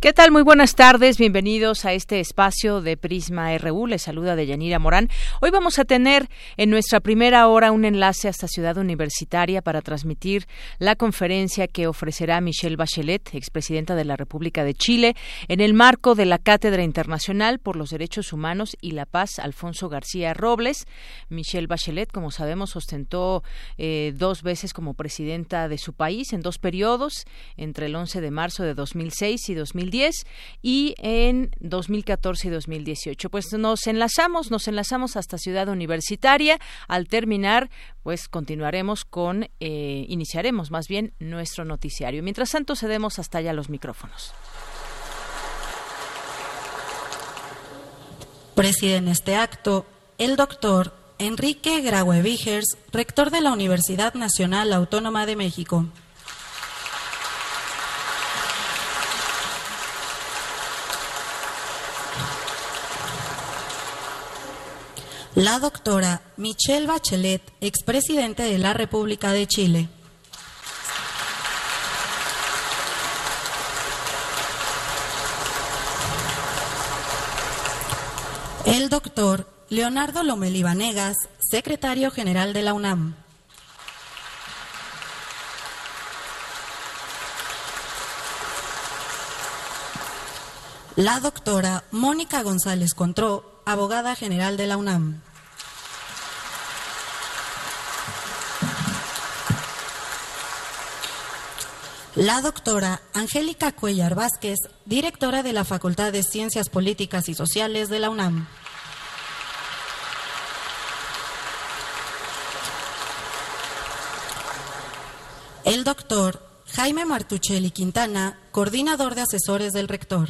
¿Qué tal? Muy buenas tardes, bienvenidos a este espacio de Prisma RU. Les saluda Deyanira Morán. Hoy vamos a tener en nuestra primera hora un enlace hasta Ciudad Universitaria para transmitir la conferencia que ofrecerá Michelle Bachelet, expresidenta de la República de Chile, en el marco de la Cátedra Internacional por los Derechos Humanos y la Paz Alfonso García Robles. Michelle Bachelet, como sabemos, ostentó eh, dos veces como presidenta de su país en dos periodos, entre el 11 de marzo de 2006 y 2010 y en 2014 y 2018. Pues nos enlazamos, nos enlazamos hasta Ciudad Universitaria. Al terminar, pues continuaremos con, eh, iniciaremos más bien nuestro noticiario. Mientras tanto, cedemos hasta allá los micrófonos. Preside en este acto el doctor Enrique Graue rector de la Universidad Nacional Autónoma de México. La doctora Michelle Bachelet, expresidente de la República de Chile. El doctor Leonardo Lomelí Vanegas, secretario general de la UNAM. La doctora Mónica González Contró, abogada general de la UNAM. La doctora Angélica Cuellar Vázquez, directora de la Facultad de Ciencias Políticas y Sociales de la UNAM. El doctor Jaime Martuchelli Quintana, coordinador de asesores del rector.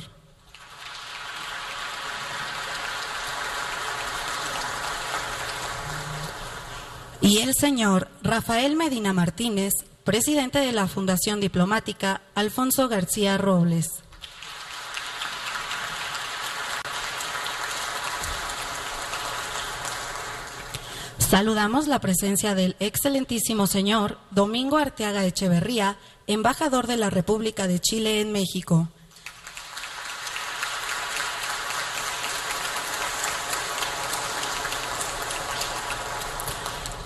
Y el señor Rafael Medina Martínez, presidente de la Fundación Diplomática Alfonso García Robles. Saludamos la presencia del excelentísimo señor Domingo Arteaga Echeverría, embajador de la República de Chile en México.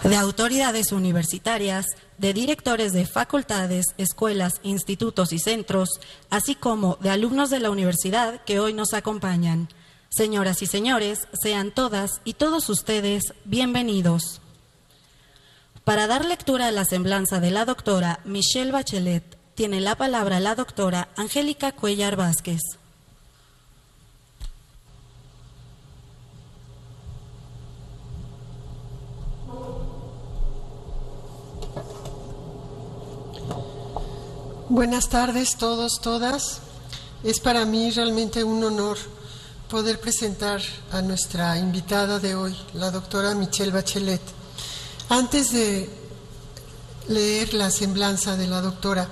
De autoridades universitarias, de directores de facultades, escuelas, institutos y centros, así como de alumnos de la universidad que hoy nos acompañan. Señoras y señores, sean todas y todos ustedes bienvenidos. Para dar lectura a la semblanza de la doctora Michelle Bachelet, tiene la palabra la doctora Angélica Cuellar Vázquez. Buenas tardes todos, todas. Es para mí realmente un honor poder presentar a nuestra invitada de hoy, la doctora Michelle Bachelet. Antes de leer la semblanza de la doctora,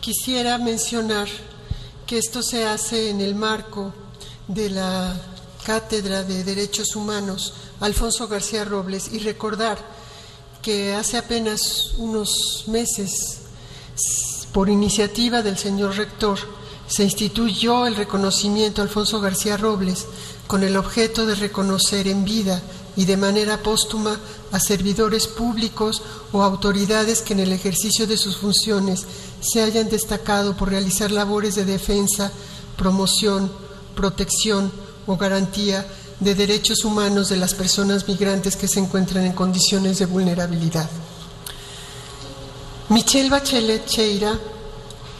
quisiera mencionar que esto se hace en el marco de la Cátedra de Derechos Humanos Alfonso García Robles y recordar que hace apenas unos meses por iniciativa del señor rector, se instituyó el reconocimiento Alfonso García Robles con el objeto de reconocer en vida y de manera póstuma a servidores públicos o autoridades que en el ejercicio de sus funciones se hayan destacado por realizar labores de defensa, promoción, protección o garantía de derechos humanos de las personas migrantes que se encuentran en condiciones de vulnerabilidad. Michelle Bachelet Cheira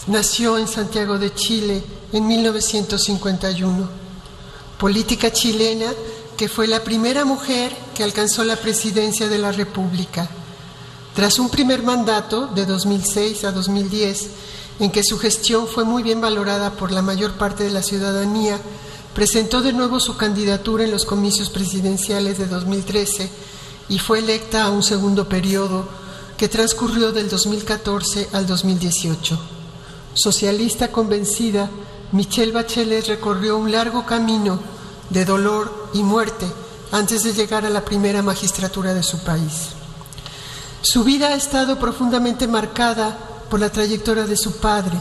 nació en Santiago de Chile en 1951, política chilena que fue la primera mujer que alcanzó la presidencia de la República. Tras un primer mandato de 2006 a 2010, en que su gestión fue muy bien valorada por la mayor parte de la ciudadanía, presentó de nuevo su candidatura en los comicios presidenciales de 2013 y fue electa a un segundo periodo que transcurrió del 2014 al 2018. Socialista convencida, Michelle Bachelet recorrió un largo camino de dolor y muerte antes de llegar a la primera magistratura de su país. Su vida ha estado profundamente marcada por la trayectoria de su padre,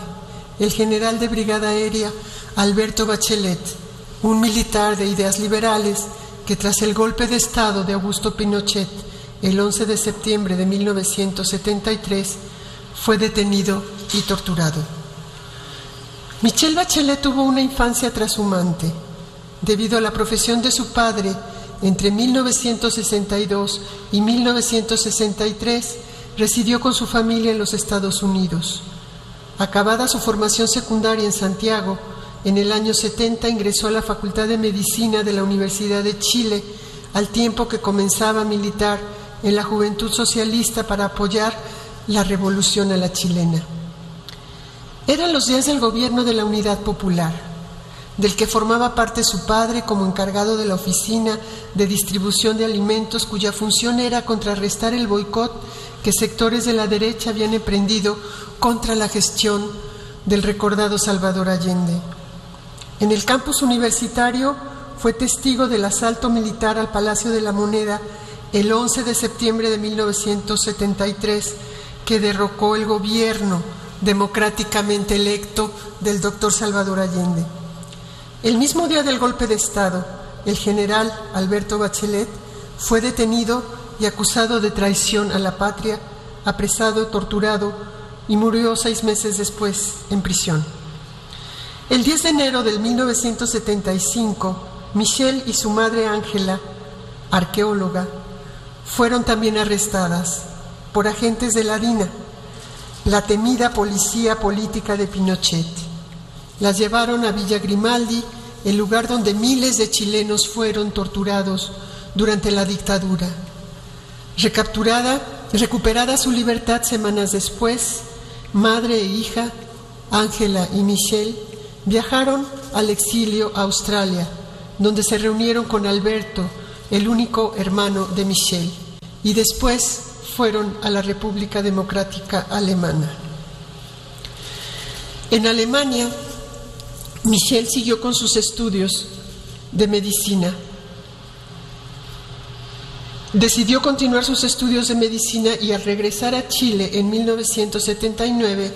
el general de brigada aérea Alberto Bachelet, un militar de ideas liberales que tras el golpe de Estado de Augusto Pinochet el 11 de septiembre de 1973 fue detenido y torturado. Michelle Bachelet tuvo una infancia trashumante. Debido a la profesión de su padre, entre 1962 y 1963 residió con su familia en los Estados Unidos. Acabada su formación secundaria en Santiago, en el año 70 ingresó a la Facultad de Medicina de la Universidad de Chile, al tiempo que comenzaba a militar en la Juventud Socialista para apoyar la revolución a la chilena. Eran los días del gobierno de la Unidad Popular, del que formaba parte su padre como encargado de la oficina de distribución de alimentos cuya función era contrarrestar el boicot que sectores de la derecha habían emprendido contra la gestión del recordado Salvador Allende. En el campus universitario fue testigo del asalto militar al Palacio de la Moneda el 11 de septiembre de 1973 que derrocó el gobierno democráticamente electo del doctor Salvador Allende. El mismo día del golpe de Estado, el general Alberto Bachelet fue detenido y acusado de traición a la patria, apresado, torturado y murió seis meses después en prisión. El 10 de enero de 1975, Michelle y su madre Ángela, arqueóloga, fueron también arrestadas por agentes de la DINA, la temida policía política de Pinochet. Las llevaron a Villa Grimaldi, el lugar donde miles de chilenos fueron torturados durante la dictadura. Recapturada, recuperada su libertad semanas después, madre e hija, Ángela y Michelle, Viajaron al exilio a Australia, donde se reunieron con Alberto, el único hermano de Michelle, y después fueron a la República Democrática Alemana. En Alemania, Michelle siguió con sus estudios de medicina. Decidió continuar sus estudios de medicina y al regresar a Chile en 1979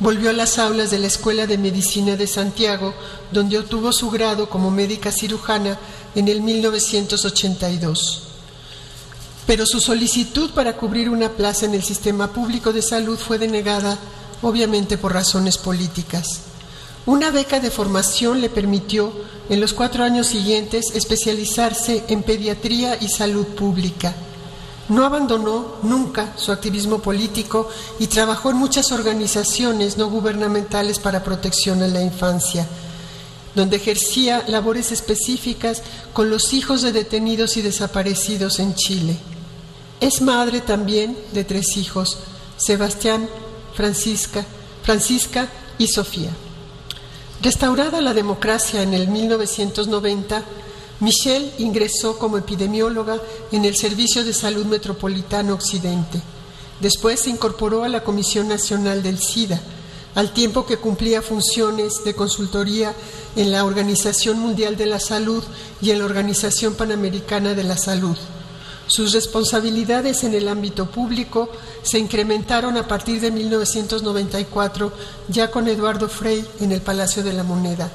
volvió a las aulas de la Escuela de Medicina de Santiago, donde obtuvo su grado como médica cirujana en el 1982. Pero su solicitud para cubrir una plaza en el sistema público de salud fue denegada, obviamente por razones políticas. Una beca de formación le permitió, en los cuatro años siguientes, especializarse en pediatría y salud pública. No abandonó nunca su activismo político y trabajó en muchas organizaciones no gubernamentales para protección a la infancia, donde ejercía labores específicas con los hijos de detenidos y desaparecidos en Chile. Es madre también de tres hijos, Sebastián, Francisca, Francisca y Sofía. Restaurada la democracia en el 1990, Michelle ingresó como epidemióloga en el Servicio de Salud Metropolitano Occidente. Después se incorporó a la Comisión Nacional del SIDA, al tiempo que cumplía funciones de consultoría en la Organización Mundial de la Salud y en la Organización Panamericana de la Salud. Sus responsabilidades en el ámbito público se incrementaron a partir de 1994, ya con Eduardo Frei en el Palacio de la Moneda.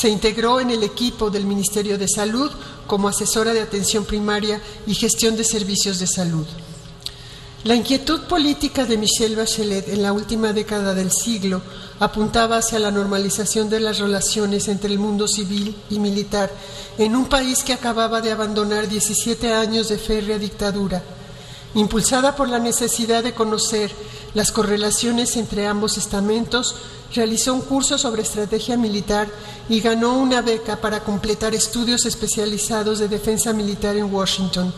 Se integró en el equipo del Ministerio de Salud como asesora de atención primaria y gestión de servicios de salud. La inquietud política de Michelle Bachelet en la última década del siglo apuntaba hacia la normalización de las relaciones entre el mundo civil y militar en un país que acababa de abandonar 17 años de férrea dictadura. Impulsada por la necesidad de conocer las correlaciones entre ambos estamentos, realizó un curso sobre estrategia militar y ganó una beca para completar estudios especializados de defensa militar en Washington.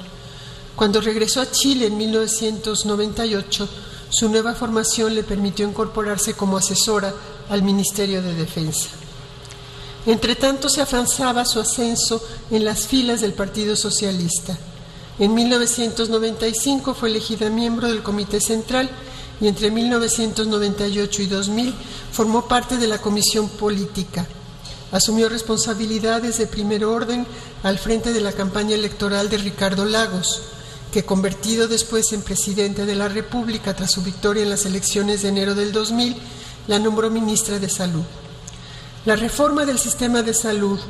Cuando regresó a Chile en 1998, su nueva formación le permitió incorporarse como asesora al Ministerio de Defensa. Entre tanto se avanzaba su ascenso en las filas del Partido Socialista. En 1995 fue elegida miembro del Comité Central y entre 1998 y 2000 formó parte de la Comisión Política. Asumió responsabilidades de primer orden al frente de la campaña electoral de Ricardo Lagos, que convertido después en presidente de la República tras su victoria en las elecciones de enero del 2000, la nombró ministra de Salud. La reforma del sistema de salud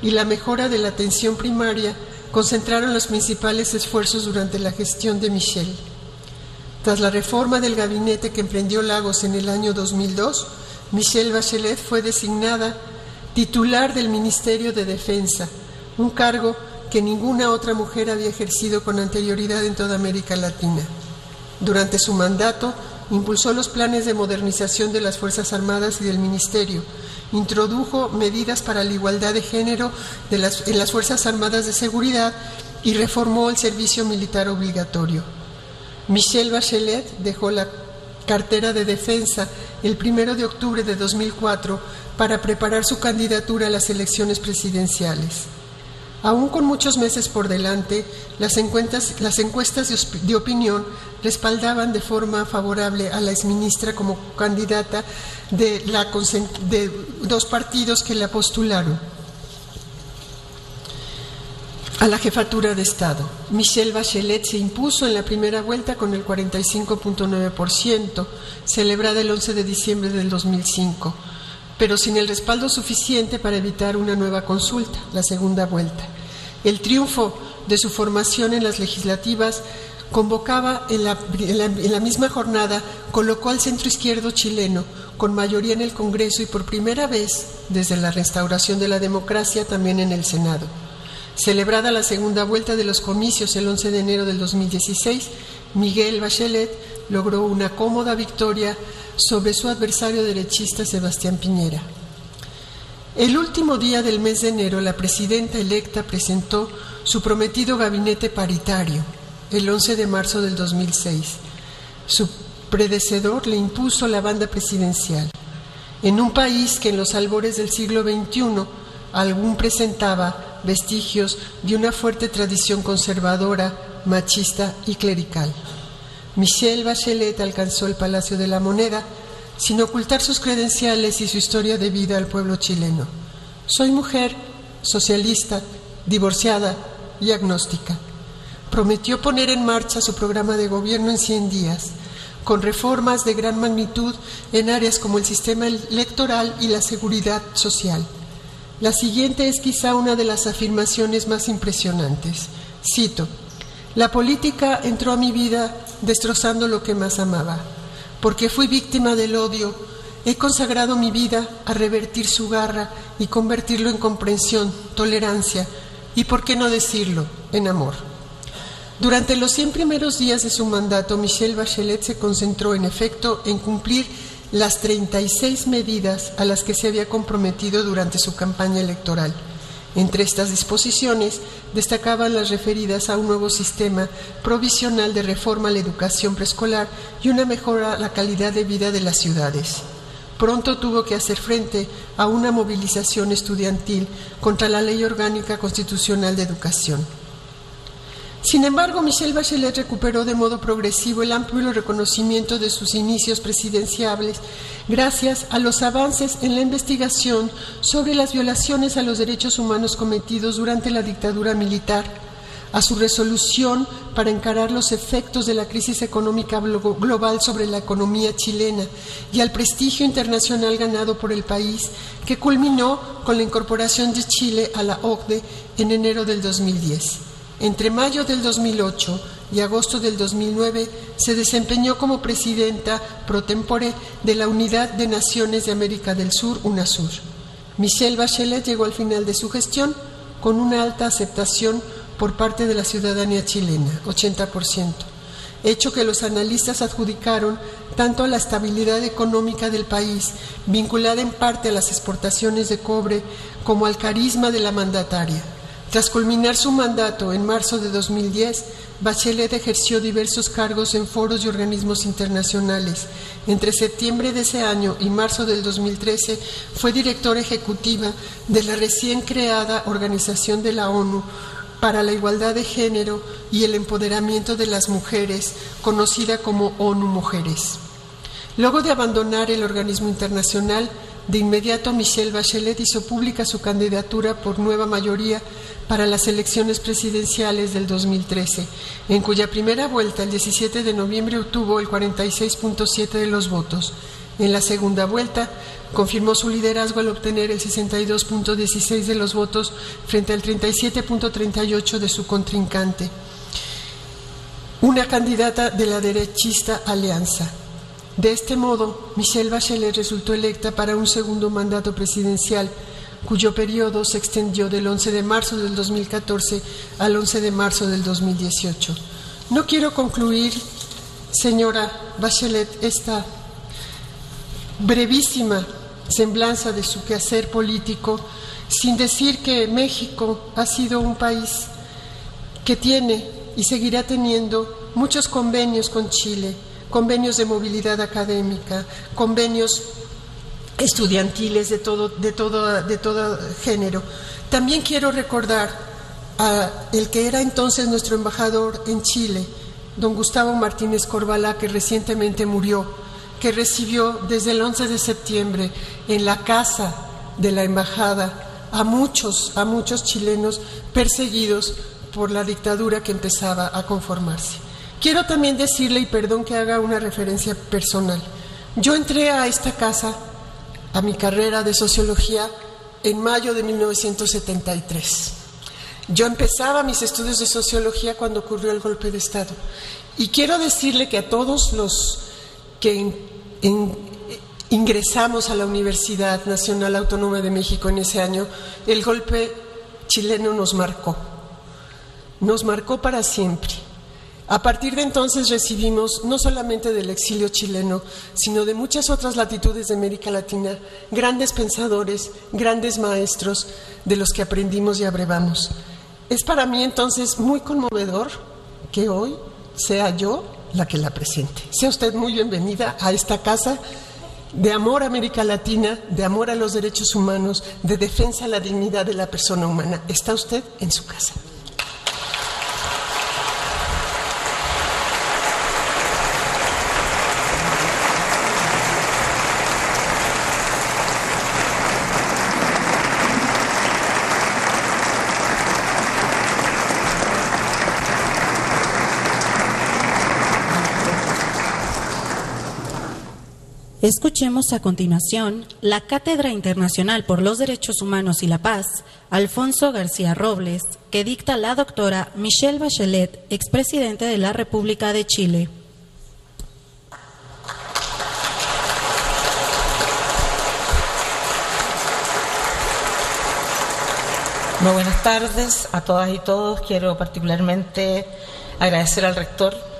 y la mejora de la atención primaria concentraron los principales esfuerzos durante la gestión de Michel. Tras la reforma del gabinete que emprendió Lagos en el año 2002, Michelle Bachelet fue designada titular del Ministerio de Defensa, un cargo que ninguna otra mujer había ejercido con anterioridad en toda América Latina. Durante su mandato, impulsó los planes de modernización de las Fuerzas Armadas y del Ministerio, introdujo medidas para la igualdad de género en las Fuerzas Armadas de Seguridad y reformó el servicio militar obligatorio. Michelle Bachelet dejó la cartera de defensa el primero de octubre de 2004 para preparar su candidatura a las elecciones presidenciales. Aún con muchos meses por delante, las encuestas, de, opinión respaldaban de forma favorable a la exministra como candidata de, la, de dos partidos que la postularon a la jefatura de Estado. Michelle Bachelet se impuso en la primera vuelta con el 45.9%, celebrada el 11 de diciembre del 2005 pero sin el respaldo suficiente para evitar una nueva consulta, la segunda vuelta. El triunfo de su formación en las legislativas convocaba en la, misma jornada, colocó al centro izquierdo chileno con mayoría en el Congreso y por primera vez desde la restauración de la democracia también en el Senado. Celebrada la segunda vuelta de los comicios el 11 de enero del 2016, Miguel Bachelet logró una cómoda victoria sobre su adversario derechista Sebastián Piñera. El último día del mes de enero, la presidenta electa presentó su prometido gabinete paritario, el 11 de marzo del 2006. Su predecedor le impuso la banda presidencial. En un país que en los albores del siglo XXI aún presentaba vestigios de una fuerte tradición conservadora, machista y clerical. Michelle Bachelet alcanzó el Palacio de la Moneda sin ocultar sus credenciales y su historia de vida al pueblo chileno. Soy mujer, socialista, divorciada y agnóstica. Prometió poner en marcha su programa de gobierno en 100 días, con reformas de gran magnitud en áreas como el sistema electoral y la seguridad social. La siguiente es quizá una de las afirmaciones más impresionantes. Cito, la política entró a mi vida destrozando lo que más amaba. Porque fui víctima del odio, he consagrado mi vida a revertir su garra y convertirlo en comprensión, tolerancia y, por qué no decirlo, en amor. Durante los 100 primeros días de su mandato, Michelle Bachelet se concentró, en efecto, en cumplir las 36 medidas a las que se había comprometido durante su campaña electoral entre estas disposiciones destacaban las referidas a un nuevo sistema provisional de reforma a la educación preescolar y una mejora a la calidad de vida de las ciudades. Pronto tuvo que hacer frente a una movilización estudiantil contra la Ley Orgánica Constitucional de Educación. Sin embargo, Michelle Bachelet recuperó de modo progresivo el amplio reconocimiento de sus inicios presidenciables gracias a los avances en la investigación sobre las violaciones a los derechos humanos cometidos durante la dictadura militar, a su resolución para encarar los efectos de la crisis económica global sobre la economía chilena y al prestigio internacional ganado por el país, que culminó con la incorporación de Chile a la OCDE en enero del 2010. Entre mayo del 2008 y agosto del 2009 se desempeñó como presidenta pro tempore de la Unidad de Naciones de América del Sur, UNASUR. Michelle Bachelet llegó al final de su gestión con una alta aceptación por parte de la ciudadanía chilena, 80%, hecho que los analistas adjudicaron tanto a la estabilidad económica del país, vinculada en parte a las exportaciones de cobre, como al carisma de la mandataria Tras culminar su mandato en marzo de 2010, Bachelet ejerció diversos cargos en foros y organismos internacionales. Entre septiembre de ese año y marzo del 2013 fue directora ejecutiva de la recién creada Organización de la ONU para la Igualdad de Género y el Empoderamiento de las Mujeres, conocida como ONU Mujeres. Luego de abandonar el organismo internacional, de inmediato Michelle Bachelet hizo pública su candidatura por nueva mayoría para las elecciones presidenciales del 2013, en cuya primera vuelta, el 17 de noviembre, obtuvo el 46.7 de los votos. En la segunda vuelta, confirmó su liderazgo al obtener el 62.16 de los votos frente al 37.38 de su contrincante, una candidata de la derechista Alianza. De este modo, Michelle Bachelet resultó electa para un segundo mandato presidencial cuyo periodo se extendió del 11 de marzo del 2014 al 11 de marzo del 2018. No quiero concluir, señora Bachelet, esta brevísima semblanza de su quehacer político sin decir que México ha sido un país que tiene y seguirá teniendo muchos convenios con Chile, convenios de movilidad académica, convenios estudiantiles de todo, de todo, de todo género. También quiero recordar a el que era entonces nuestro embajador en Chile, don Gustavo Martínez Corbalá, que recientemente murió, que recibió desde el 11 de septiembre en la casa de la embajada a muchos, a muchos chilenos perseguidos por la dictadura que empezaba a conformarse. Quiero también decirle, y perdón que haga una referencia personal, yo entré a esta casa a mi carrera de sociología en mayo de 1973. Yo empezaba mis estudios de sociología cuando ocurrió el golpe de Estado. Y quiero decirle que a todos los que ingresamos a la Universidad Nacional Autónoma de México en ese año, el golpe chileno nos marcó. Nos marcó para siempre. A partir de entonces recibimos, no solamente del exilio chileno, sino de muchas otras latitudes de América Latina, grandes pensadores, grandes maestros de los que aprendimos y abrevamos. Es para mí entonces muy conmovedor que hoy sea yo la que la presente. Sea usted muy bienvenida a esta casa de amor a América Latina, de amor a los derechos humanos, de defensa a la dignidad de la persona humana. Está usted en su casa. Escuchemos a continuación la Cátedra Internacional por los Derechos Humanos y la Paz, Alfonso García Robles, que dicta la doctora Michelle Bachelet, expresidente de la República de Chile. Muy buenas tardes a todas y todos. Quiero particularmente agradecer al rector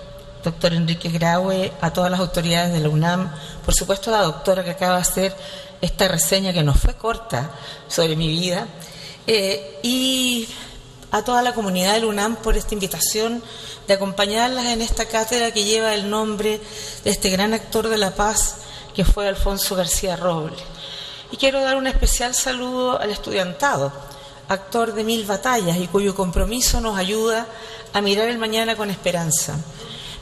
doctor Enrique Graue, a todas las autoridades de la UNAM, por supuesto a la doctora que acaba de hacer esta reseña que no fue corta sobre mi vida, eh, y a toda la comunidad de la UNAM por esta invitación de acompañarlas en esta cátedra que lleva el nombre de este gran actor de la paz que fue Alfonso García Robles. Y quiero dar un especial saludo al estudiantado, actor de mil batallas y cuyo compromiso nos ayuda a mirar el mañana con esperanza.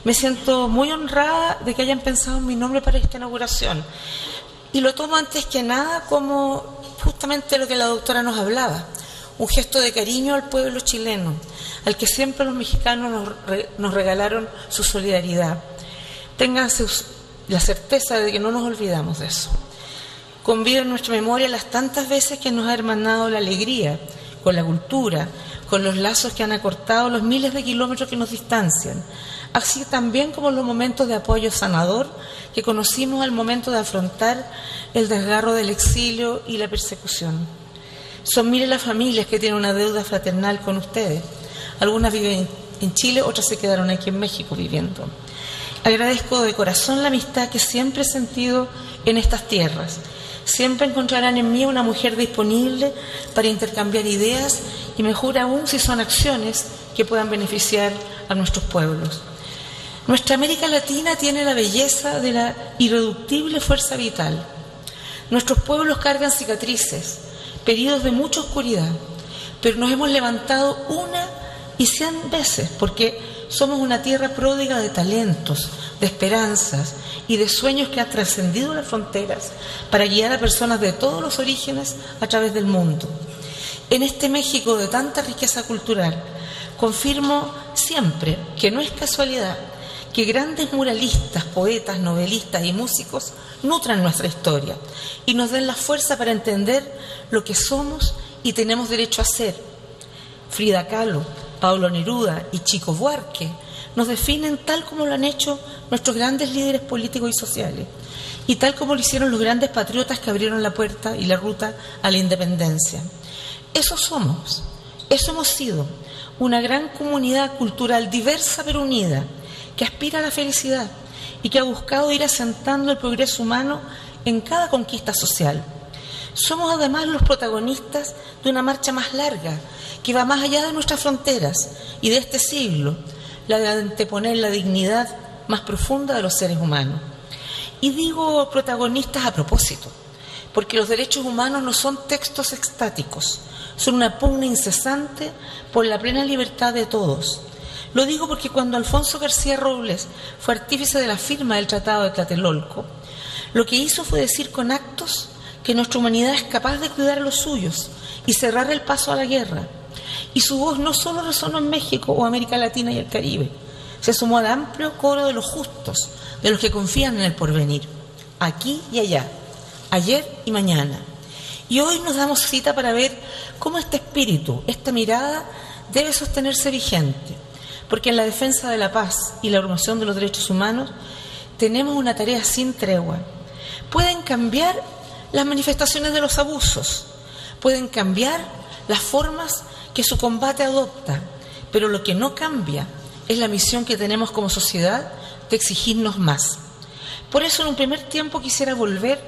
Me siento muy honrada de que hayan pensado en mi nombre para esta inauguración. Y lo tomo antes que nada como justamente lo que la doctora nos hablaba, un gesto de cariño al pueblo chileno, al que siempre los mexicanos nos, regalaron su solidaridad. Ténganse la certeza de que no nos olvidamos de eso. Convido en nuestra memoria las tantas veces que nos ha hermanado la alegría con la cultura, con los lazos que han acortado los miles de kilómetros que nos distancian, así también como los momentos de apoyo sanador que conocimos al momento de afrontar el desgarro del exilio y la persecución. Son miles las familias que tienen una deuda fraternal con ustedes. Algunas viven en Chile, otras se quedaron aquí en México viviendo. Agradezco de corazón la amistad que siempre he sentido en estas tierras. Siempre encontrarán en mí una mujer disponible para intercambiar ideas y mejor aún si son acciones que puedan beneficiar a nuestros pueblos. Nuestra América Latina tiene la belleza de la irreductible fuerza vital. Nuestros pueblos cargan cicatrices, periodos de mucha oscuridad, pero nos hemos levantado una y cien veces porque somos una tierra pródiga de talentos, de esperanzas y de sueños que han trascendido las fronteras para guiar a personas de todos los orígenes a través del mundo. En este México de tanta riqueza cultural, confirmo siempre que no es casualidad que grandes muralistas, poetas, novelistas y músicos nutran nuestra historia y nos den la fuerza para entender lo que somos y tenemos derecho a ser. Frida Kahlo, Pablo Neruda y Chico Buarque nos definen tal como lo han hecho nuestros grandes líderes políticos y sociales y tal como lo hicieron los grandes patriotas que abrieron la puerta y la ruta a la independencia. Eso somos, eso hemos sido, una gran comunidad cultural diversa pero unida, que aspira a la felicidad y que ha buscado ir asentando el progreso humano en cada conquista social. Somos además los protagonistas de una marcha más larga, que va más allá de nuestras fronteras y de este siglo, la de anteponer la dignidad más profunda de los seres humanos. Y digo protagonistas a propósito, porque los derechos humanos no son textos estáticos, son una pugna incesante por la plena libertad de todos. Lo digo porque cuando Alfonso García Robles fue artífice de la firma del Tratado de Tlatelolco, lo que hizo fue decir con actos que nuestra humanidad es capaz de cuidar a los suyos y cerrar el paso a la guerra. Y su voz no solo resonó en México o América Latina y el Caribe, se sumó al amplio coro de los justos, de los que confían en el porvenir, aquí y allá, ayer y mañana. Y hoy nos damos cita para ver cómo este espíritu, esta mirada, debe sostenerse vigente, porque en la defensa de la paz y la promoción de los derechos humanos tenemos una tarea sin tregua. Pueden cambiar las manifestaciones de los abusos, pueden cambiar las formas que su combate adopta, pero lo que no cambia es la misión que tenemos como sociedad de exigirnos más. Por eso en un primer tiempo quisiera volver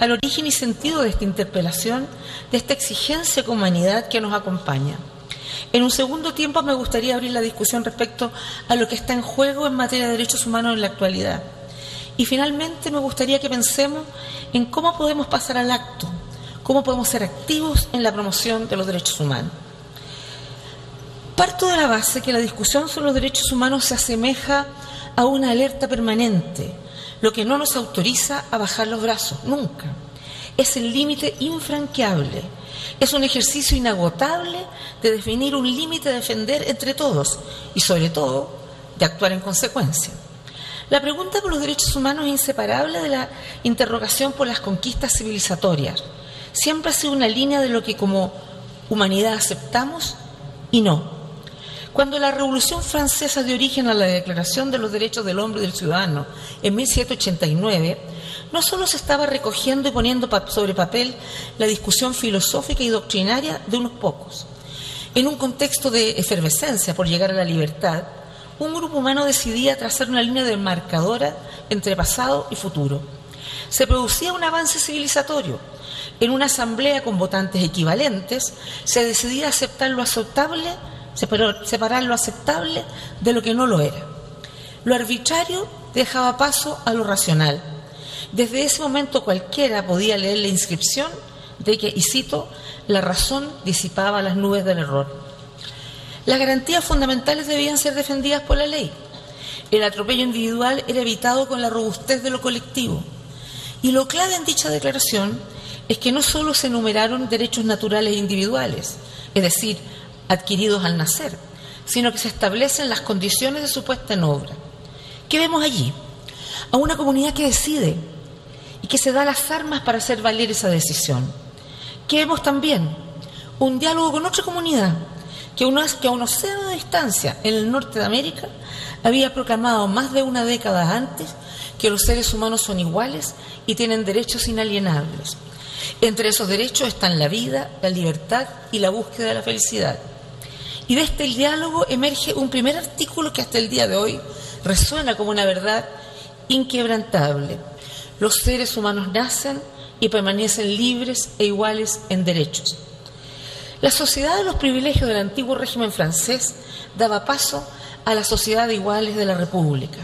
al origen y sentido de esta interpelación, de esta exigencia con humanidad que nos acompaña. En un segundo tiempo me gustaría abrir la discusión respecto a lo que está en juego en materia de derechos humanos en la actualidad. Y finalmente me gustaría que pensemos en cómo podemos pasar al acto, cómo podemos ser activos en la promoción de los derechos humanos. Parto de la base que la discusión sobre los derechos humanos se asemeja a una alerta permanente, lo que no nos autoriza a bajar los brazos, nunca. Es el límite infranqueable, es un ejercicio inagotable de definir un límite de defender entre todos y sobre todo de actuar en consecuencia. La pregunta por los derechos humanos es inseparable de la interrogación por las conquistas civilizatorias. Siempre ha sido una línea de lo que como humanidad aceptamos y no. Cuando la Revolución Francesa dio origen a la Declaración de los Derechos del Hombre y del Ciudadano en 1789, no solo se estaba recogiendo y poniendo sobre papel la discusión filosófica y doctrinaria de unos pocos. En un contexto de efervescencia por llegar a la libertad, un grupo humano decidía trazar una línea demarcadora entre pasado y futuro. Se producía un avance civilizatorio. En una asamblea con votantes equivalentes, se decidía aceptar lo aceptable separar lo aceptable de lo que no lo era. Lo arbitrario dejaba paso a lo racional. Desde ese momento cualquiera podía leer la inscripción de que, y cito, la razón disipaba las nubes del error. Las garantías fundamentales debían ser defendidas por la ley. El atropello individual era evitado con la robustez de lo colectivo. Y lo clave en dicha declaración es que no solo se enumeraron derechos naturales e individuales, es decir, adquiridos al nacer, sino que se establecen las condiciones de su puesta en obra. ¿Qué vemos allí? A una comunidad que decide y que se da las armas para hacer valer esa decisión. ¿Qué vemos también? Un diálogo con otra comunidad que a un océano de distancia en el norte de América había proclamado más de una década antes que los seres humanos son iguales y tienen derechos inalienables. Entre esos derechos están la vida, la libertad y la búsqueda de la felicidad. Y de este diálogo emerge un primer artículo que hasta el día de hoy resuena como una verdad inquebrantable. Los seres humanos nacen y permanecen libres e iguales en derechos. La sociedad de los privilegios del antiguo régimen francés daba paso a la sociedad de iguales de la República.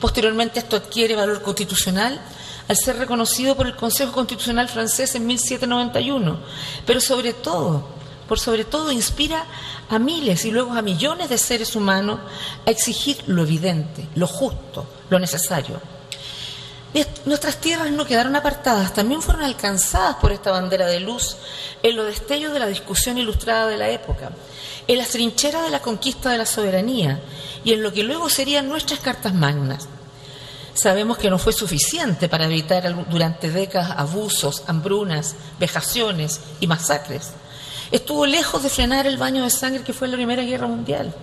Posteriormente esto adquiere valor constitucional al ser reconocido por el Consejo Constitucional francés en 1791, pero sobre todo, por sobre todo inspira a miles y luego a millones de seres humanos a exigir lo evidente, lo justo, lo necesario. Nuestras tierras no quedaron apartadas, también fueron alcanzadas por esta bandera de luz en los destellos de la discusión ilustrada de la época, en las trincheras de la conquista de la soberanía y en lo que luego serían nuestras cartas magnas. Sabemos que no fue suficiente para evitar durante décadas abusos, hambrunas, vejaciones y masacres. Estuvo lejos de frenar el baño de sangre que fue la Primera Guerra Mundial.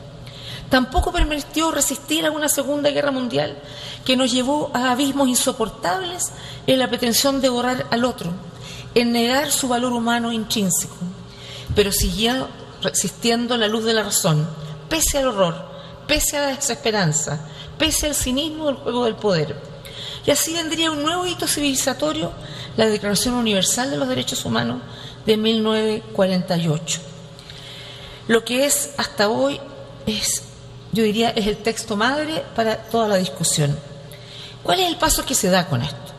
Tampoco permitió resistir a una Segunda Guerra Mundial que nos llevó a abismos insoportables en la pretensión de borrar al otro, en negar su valor humano intrínseco. Pero siguió resistiendo la luz de la razón, pese al horror, pese a la desesperanza, pese al cinismo del juego del poder. Y así vendría un nuevo hito civilizatorio, la Declaración Universal de los Derechos Humanos de 1948. Lo que es hasta hoy es, yo diría, es el texto madre para toda la discusión. ¿Cuál es el paso que se da con esto?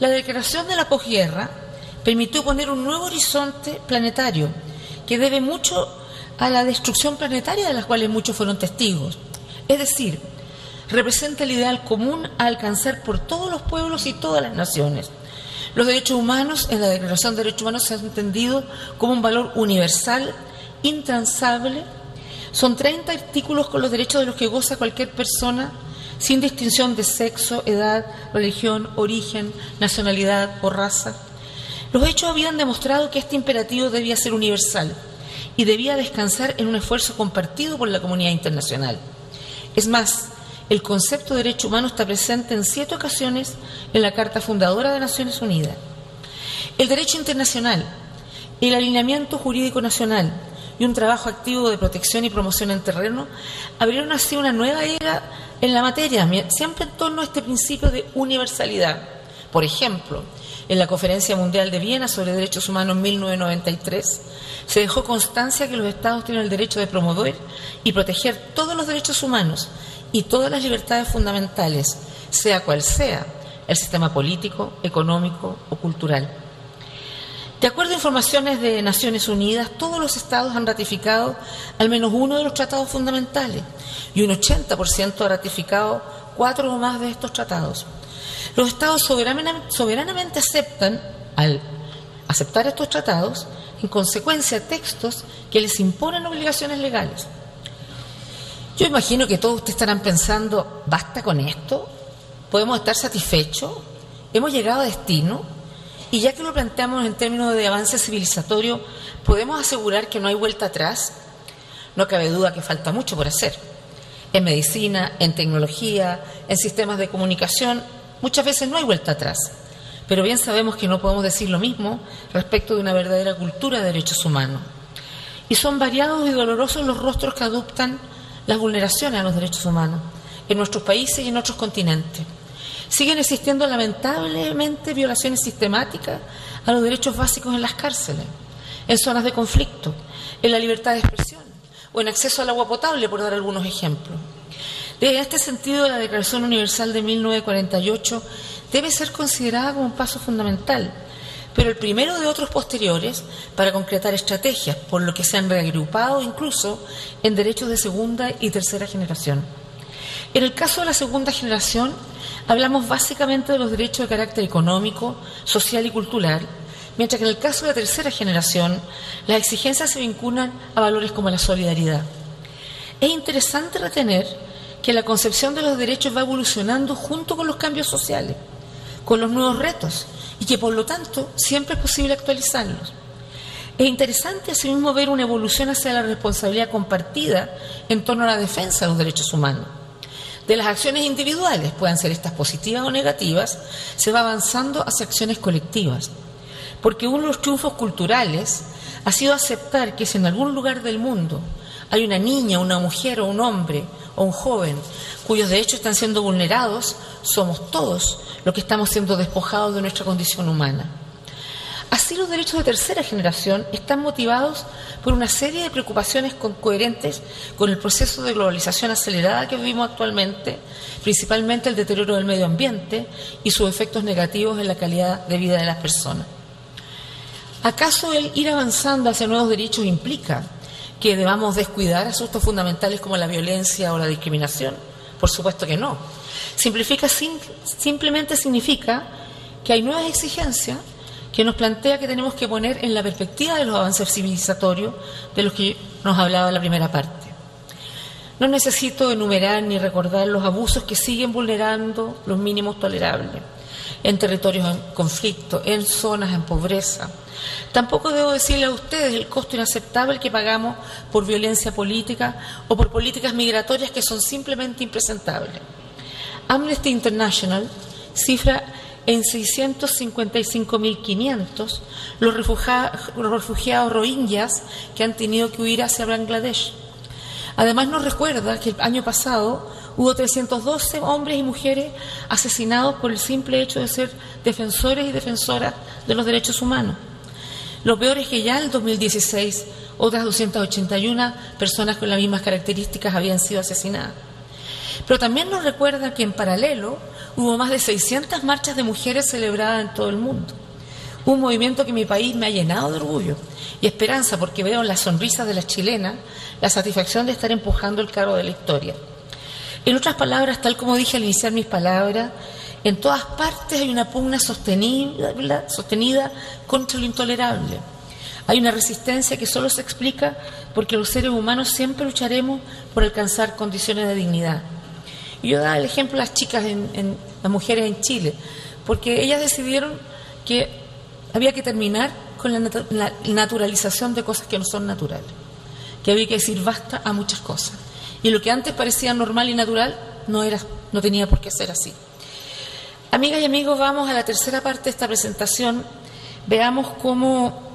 La declaración de la posguerra permitió poner un nuevo horizonte planetario que debe mucho a la destrucción planetaria de la cuales muchos fueron testigos. Es decir, representa el ideal común a alcanzar por todos los pueblos y todas las naciones. Los derechos humanos, en la Declaración de Derechos Humanos, se han entendido como un valor universal, intransable. Son 30 artículos con los derechos de los que goza cualquier persona, sin distinción de sexo, edad, religión, origen, nacionalidad o raza. Los hechos habían demostrado que este imperativo debía ser universal y debía descansar en un esfuerzo compartido por la comunidad internacional. Es más, el concepto de derecho humano está presente en siete ocasiones en la Carta Fundadora de Naciones Unidas. El derecho internacional, el alineamiento jurídico nacional y un trabajo activo de protección y promoción en terreno abrieron así una nueva era en la materia, siempre en torno a este principio de universalidad. Por ejemplo, en la Conferencia Mundial de Viena sobre Derechos Humanos en 1993, se dejó constancia que los Estados tienen el derecho de promover y proteger todos los derechos humanos y todas las libertades fundamentales, sea cual sea el sistema político, económico o cultural. De acuerdo a informaciones de Naciones Unidas, todos los estados han ratificado al menos uno de los tratados fundamentales y un 80% ha ratificado cuatro o más de estos tratados. Los estados soberanamente, aceptan, al aceptar estos tratados, en consecuencia textos que les imponen obligaciones legales. Yo imagino que todos ustedes estarán pensando, ¿basta con esto? ¿Podemos estar satisfechos? ¿Hemos llegado a destino? Y ya que lo planteamos en términos de avance civilizatorio, ¿podemos asegurar que no hay vuelta atrás? No cabe duda que falta mucho por hacer. En medicina, en tecnología, en sistemas de comunicación, muchas veces no hay vuelta atrás. Pero bien sabemos que no podemos decir lo mismo respecto de una verdadera cultura de derechos humanos. Y son variados y dolorosos los rostros que adoptan las vulneraciones a los derechos humanos en nuestros países y en otros continentes. Siguen existiendo lamentablemente violaciones sistemáticas a los derechos básicos en las cárceles, en zonas de conflicto, en la libertad de expresión o en acceso al agua potable, por dar algunos ejemplos. En este sentido, la Declaración Universal de 1948 debe ser considerada como un paso fundamental pero el primero de otros posteriores para concretar estrategias, por lo que se han reagrupado incluso en derechos de segunda y tercera generación. En el caso de la segunda generación, hablamos básicamente de los derechos de carácter económico, social y cultural, mientras que en el caso de la tercera generación, las exigencias se vinculan a valores como la solidaridad. Es interesante retener que la concepción de los derechos va evolucionando junto con los cambios sociales, con los nuevos retos y que por lo tanto siempre es posible actualizarlos. Es interesante asimismo ver una evolución hacia la responsabilidad compartida en torno a la defensa de los derechos humanos. De las acciones individuales, puedan ser estas positivas o negativas, se va avanzando hacia acciones colectivas. Porque uno de los triunfos culturales ha sido aceptar que si en algún lugar del mundo hay una niña, una mujer o un hombre o un joven cuyos derechos están siendo vulnerados, somos todos los que estamos siendo despojados de nuestra condición humana. Así los derechos de tercera generación están motivados por una serie de preocupaciones coherentes con el proceso de globalización acelerada que vivimos actualmente, principalmente el deterioro del medio ambiente y sus efectos negativos en la calidad de vida de las personas. ¿Acaso el ir avanzando hacia nuevos derechos implica que debamos descuidar asuntos fundamentales como la violencia o la discriminación? Por supuesto que no. Simplifica, simplemente significa que hay nuevas exigencias que nos plantea que tenemos que poner en la perspectiva de los avances civilizatorios de los que nos hablaba la primera parte. No necesito enumerar ni recordar los abusos que siguen vulnerando los mínimos tolerables en territorios en conflicto, en zonas en pobreza. Tampoco debo decirle a ustedes el costo inaceptable que pagamos por violencia política o por políticas migratorias que son simplemente impresentables. Amnesty International cifra en 655.500 los, los refugiados rohingyas que han tenido que huir hacia Bangladesh. Además nos recuerda que el año pasado hubo 312 hombres y mujeres asesinados por el simple hecho de ser defensores y defensoras de los derechos humanos. Lo peor es que ya en el 2016 otras 281 personas con las mismas características habían sido asesinadas. Pero también nos recuerda que en paralelo hubo más de 600 marchas de mujeres celebradas en todo el mundo. Un movimiento que mi país me ha llenado de orgullo y esperanza porque veo en las sonrisas de las chilenas la satisfacción de estar empujando el carro de la historia. En otras palabras, tal como dije al iniciar mis palabras, en todas partes hay una pugna sostenida, sostenida contra lo intolerable. Hay una resistencia que solo se explica porque los seres humanos siempre lucharemos por alcanzar condiciones de dignidad. Y yo daba el ejemplo a las chicas, en, las mujeres en Chile, porque ellas decidieron que había que terminar con la, naturalización de cosas que no son naturales, que había que decir basta a muchas cosas. Y lo que antes parecía normal y natural no, era, no tenía por qué ser así. Amigas y amigos, vamos a la tercera parte de esta presentación. Veamos cómo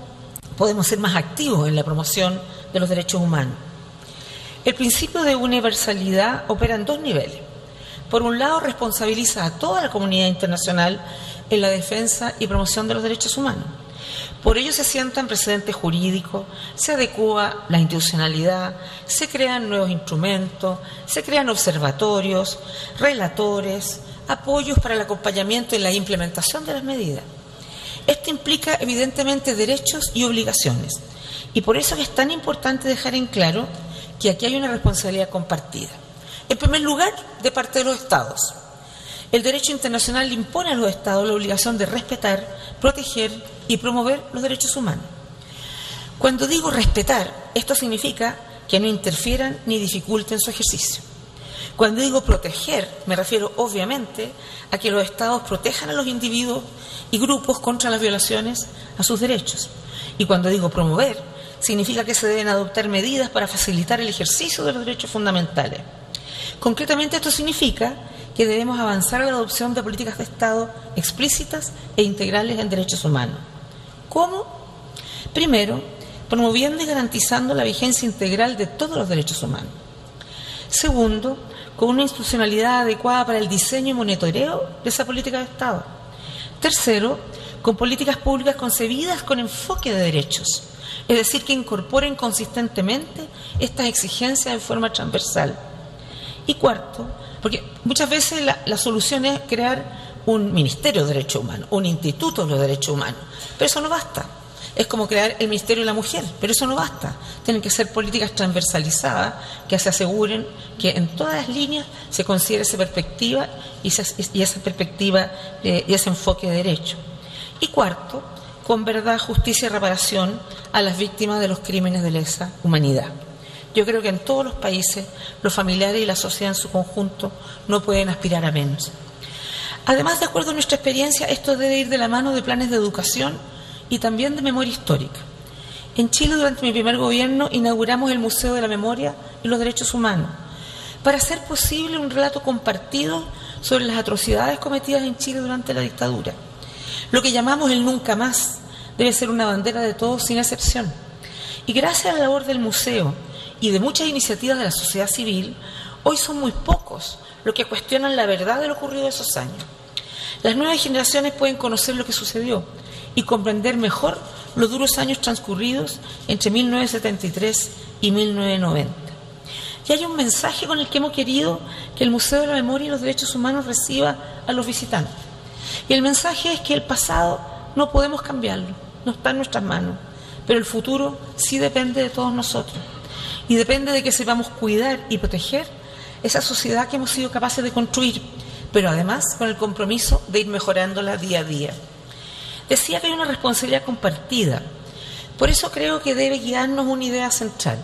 podemos ser más activos en la promoción de los derechos humanos. El principio de universalidad opera en dos niveles por un lado, responsabiliza a toda la comunidad internacional en la defensa y promoción de los derechos humanos. Por ello se sientan precedentes jurídicos, se adecua la institucionalidad, se crean nuevos instrumentos, se crean observatorios, relatores, apoyos para el acompañamiento y la implementación de las medidas. Esto implica evidentemente derechos y obligaciones. Y por eso es tan importante dejar en claro que aquí hay una responsabilidad compartida. En primer lugar, de parte de los Estados. El derecho internacional impone a los Estados la obligación de respetar, proteger y promover los derechos humanos. Cuando digo respetar, esto significa que no interfieran ni dificulten su ejercicio. Cuando digo proteger, me refiero obviamente a que los Estados protejan a los individuos y grupos contra las violaciones a sus derechos. Y cuando digo promover, significa que se deben adoptar medidas para facilitar el ejercicio de los derechos fundamentales. Concretamente esto significa que debemos avanzar a la adopción de políticas de Estado explícitas e integrales en derechos humanos. ¿Cómo? Primero, promoviendo y garantizando la vigencia integral de todos los derechos humanos. Segundo, con una institucionalidad adecuada para el diseño y monitoreo de esa política de Estado. Tercero, con políticas públicas concebidas con enfoque de derechos, es decir, que incorporen consistentemente estas exigencias de forma transversal. Y cuarto, porque muchas veces la, solución es crear un Ministerio de Derechos Humanos, un Instituto de los Derechos Humanos, pero eso no basta. Es como crear el Ministerio de la Mujer, pero eso no basta. Tienen que ser políticas transversalizadas que se aseguren que en todas las líneas se considere esa perspectiva y, esa perspectiva y ese enfoque de derecho. Y cuarto, con verdad, justicia y reparación a las víctimas de los crímenes de lesa humanidad. Yo creo que en todos los países los familiares y la sociedad en su conjunto no pueden aspirar a menos. Además, de acuerdo a nuestra experiencia, esto debe ir de la mano de planes de educación y también de memoria histórica. En Chile, durante mi primer gobierno, inauguramos el Museo de la Memoria y los Derechos Humanos para hacer posible un relato compartido sobre las atrocidades cometidas en Chile durante la dictadura. Lo que llamamos el nunca más debe ser una bandera de todos sin excepción. Y gracias a la labor del museo y de muchas iniciativas de la sociedad civil, hoy son muy pocos los que cuestionan la verdad de lo ocurrido esos años. Las nuevas generaciones pueden conocer lo que sucedió y comprender mejor los duros años transcurridos entre 1973 y 1990. Y hay un mensaje con el que hemos querido que el Museo de la Memoria y los Derechos Humanos reciba a los visitantes. Y el mensaje es que el pasado no podemos cambiarlo, no está en nuestras manos, pero el futuro sí depende de todos nosotros. Y depende de que sepamos cuidar y proteger esa sociedad que hemos sido capaces de construir, pero además con el compromiso de ir mejorándola día a día. Decía que hay una responsabilidad compartida. Por eso creo que debe guiarnos una idea central.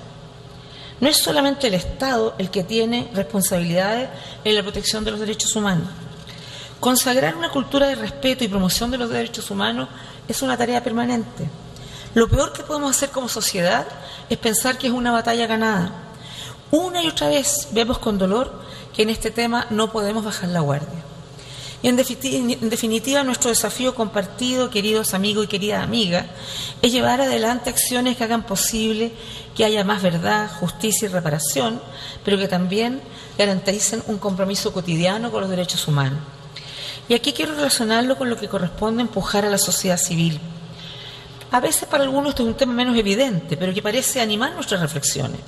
No es solamente el Estado el que tiene responsabilidades en la protección de los derechos humanos. Consagrar una cultura de respeto y promoción de los derechos humanos es una tarea permanente. Lo peor que podemos hacer como sociedad es pensar que es una batalla ganada. Una y otra vez vemos con dolor que en este tema no podemos bajar la guardia. Y en definitiva, nuestro desafío compartido, queridos amigos y queridas amigas, es llevar adelante acciones que hagan posible que haya más verdad, justicia y reparación, pero que también garanticen un compromiso cotidiano con los derechos humanos. Y aquí quiero relacionarlo con lo que corresponde empujar a la sociedad civil. A veces para algunos esto es un tema menos evidente, pero que parece animar nuestras reflexiones.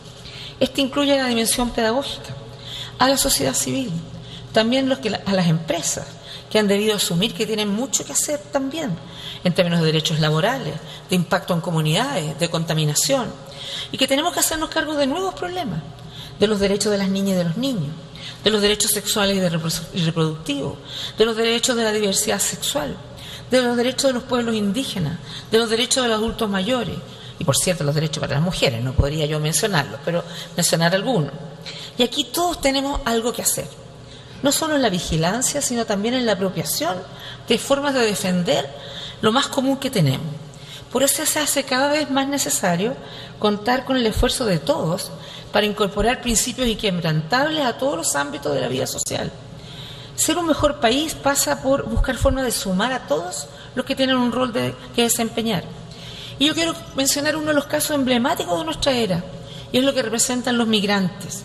Este incluye la dimensión pedagógica, a la sociedad civil, también a las empresas, que han debido asumir que tienen mucho que hacer también en términos de derechos laborales, de impacto en comunidades, de contaminación, y que tenemos que hacernos cargo de nuevos problemas, de los derechos de las niñas y de los niños, de los derechos sexuales y reproductivos, de los derechos de la diversidad sexual, de los derechos de los pueblos indígenas, de los derechos de los adultos mayores, y por cierto los derechos para las mujeres, no podría yo mencionarlos, pero mencionar algunos. Y aquí todos tenemos algo que hacer no solo en la vigilancia, sino también en la apropiación de formas de defender lo más común que tenemos. Por eso se hace cada vez más necesario contar con el esfuerzo de todos para incorporar principios inquebrantables a todos los ámbitos de la vida social. Ser un mejor país pasa por buscar formas de sumar a todos los que tienen un rol que desempeñar. Y yo quiero mencionar uno de los casos emblemáticos de nuestra era, y es lo que representan los migrantes